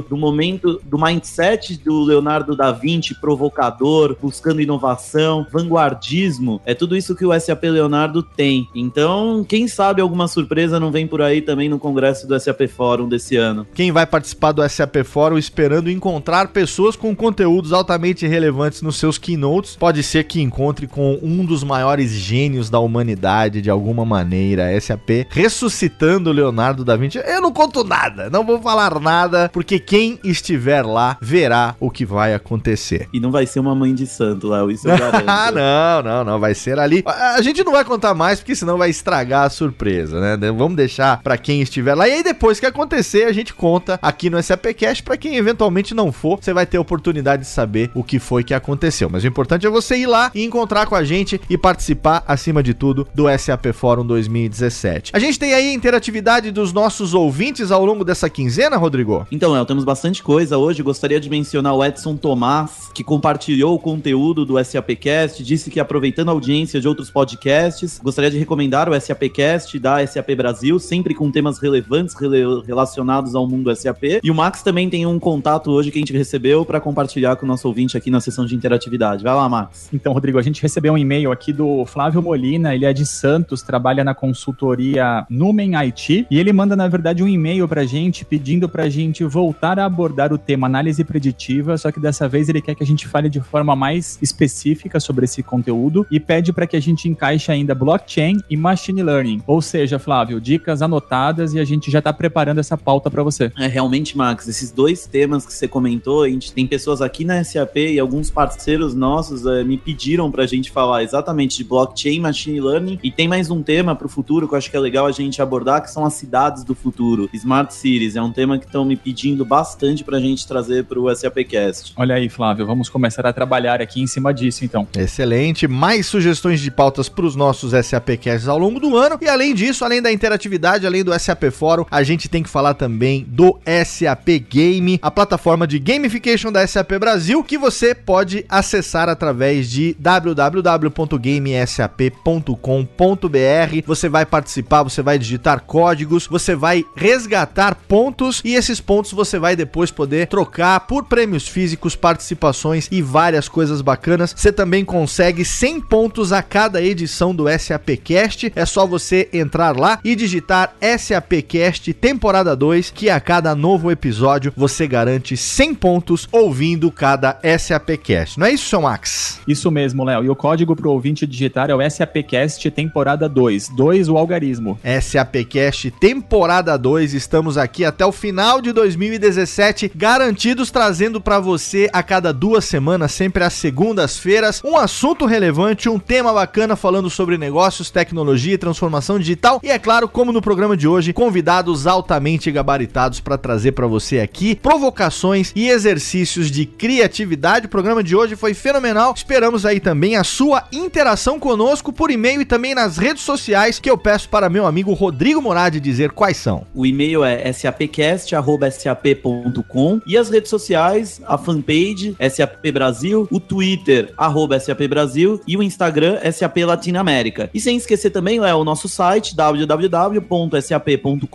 do momento do mindset do Leonardo da Vinci, provocador, buscando inovação, vanguardismo. É tudo isso que o SAP Leonardo tem. Então, quem sabe alguma surpresa não vem por aí também no congresso do SAP Forum desse ano. quem vai participar do SAP Fórum esperando encontrar pessoas com conteúdos altamente relevantes nos seus keynotes. Pode ser que encontre com um dos maiores gênios da humanidade de alguma maneira, SAP, ressuscitando Leonardo da Vinci. Eu não conto nada, não vou falar nada, porque quem estiver lá verá o que vai acontecer. E não vai ser uma mãe de santo, Léo, isso eu garanto. Ah, não, não, não, vai ser ali. A gente não vai contar mais porque senão vai estragar a surpresa, né? Vamos deixar pra quem estiver lá. E aí depois que acontecer, a gente conta aqui no SAPcast pra quem eventualmente não for, você vai ter a oportunidade de saber o que foi que aconteceu. Mas o importante é você ir lá e encontrar com a gente e participar acima de tudo do SAP Forum 2017. A gente tem aí a interatividade dos nossos ouvintes ao longo dessa quinzena, Rodrigo? Então, Léo, temos bastante coisa hoje. Gostaria de mencionar o Edson Tomás, que compartilhou o conteúdo do SAPcast, disse que aproveitando a audiência de outros podcasts, gostaria de recomendar o SAPcast da SAP Brasil, sempre com temas relevantes rele- relacionados ao mundo SAP. E o Max também tem um contato hoje que a gente recebeu para compartilhar com o nosso ouvinte aqui na sessão de interatividade. Vai lá, Max. Então, Rodrigo, a gente recebeu um e-mail aqui do Flávio Molina, ele é de Santos, trabalha na consultoria Numen IT, e ele manda, na verdade, um e-mail pra gente pedindo pra gente voltar a abordar o tema análise preditiva, só que dessa vez ele quer que a gente fale de forma mais específica sobre esse conteúdo e pede para que a gente encaixe ainda blockchain e machine learning. Ou seja, Flávio, dicas anotadas e a gente já tá preparando essa pauta pra você. É, realmente, Max, esses dois temas que você comentou, a gente tem pessoas aqui na SAP e alguns parceiros nossos eh, me pediram pra gente falar exatamente de blockchain, machine learning, e tem mais um tema pro futuro que eu acho que é legal a gente abordar, que são as cidades do futuro. Smart Cities é um tema que estão me pedindo bastante pra gente trazer pro SAPcast. Olha aí, Flávio, vamos começar a trabalhar aqui em cima disso, então. Excelente. Mais sugestões de pautas para os nossos SAPcasts ao longo do ano. E além disso, além da interatividade, além do SAP Fórum, a gente tem que falar também do SAP Game, a plataforma de gamification da SAP Brasil, que você pode acessar através de www.gamesap.com.br. Você vai participar, você vai digitar códigos, você vai resgatar pontos e esses pontos você vai depois poder trocar por prêmios físicos, participações e várias coisas bacanas. Você também consegue 100 pontos a cada edição do SAPcast. É só você entrar lá e digitar SAPcast temporada 2, que a cada novo episódio você garante 100 pontos ouvindo cada SAPcast. Não é isso, seu Max? Isso mesmo, Léo. E o código pro ouvinte digitar é o SAPcast temporada 2. 2 o algarismo. SAPcast temporada 2. Estamos aqui até o final de 2017, garantidos trazendo para você a cada duas semanas, sempre às segundas-feiras, um assunto relevante, um tema bacana falando sobre negócios, tecnologia e transformação digital. E é claro, como no programa de hoje, convidados altamente gabaritados para trazer para você aqui provocações e exercícios de criatividade. O programa de hoje foi fenomenal. Esperamos aí também a sua interação conosco por e-mail e também nas redes sociais, que eu peço para meu amigo Rodrigo Moradi dizer quais são. O e-mail é sapcast.com sap.com e as redes sociais, a fanpage SAP Brasil, o Twitter, arroba SAP Brasil e o Instagram SAP Latinoamérica. E sem esquecer também, Léo, o nosso site www.sap.com.br,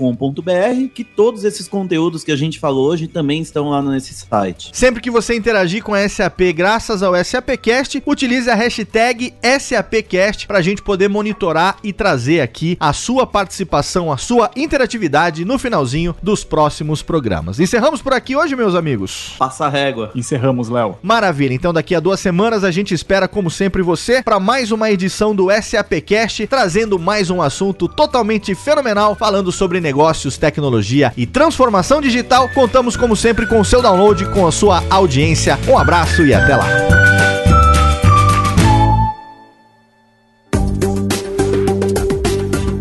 que todos esses conteúdos que a gente falou hoje também estão lá nesse site. Sempre que você interagir com a SAP graças ao SAPcast, utilize a hashtag SAPcast para a gente poder monitorar e trazer aqui a sua participação, a sua interatividade no finalzinho dos próximos programas. Encerramos por aqui hoje, meus amigos. Passa a régua. Encerramos, Léo. Maravilha, então daqui a duas semanas a gente espera, como sempre, você para mais uma edição do SAPcast, trazendo mais um assunto totalmente fenomenal, falando sobre negócios, tecnologia e transformação digital. Contamos, como sempre, com o seu download, com a sua audiência. Um abraço e até lá.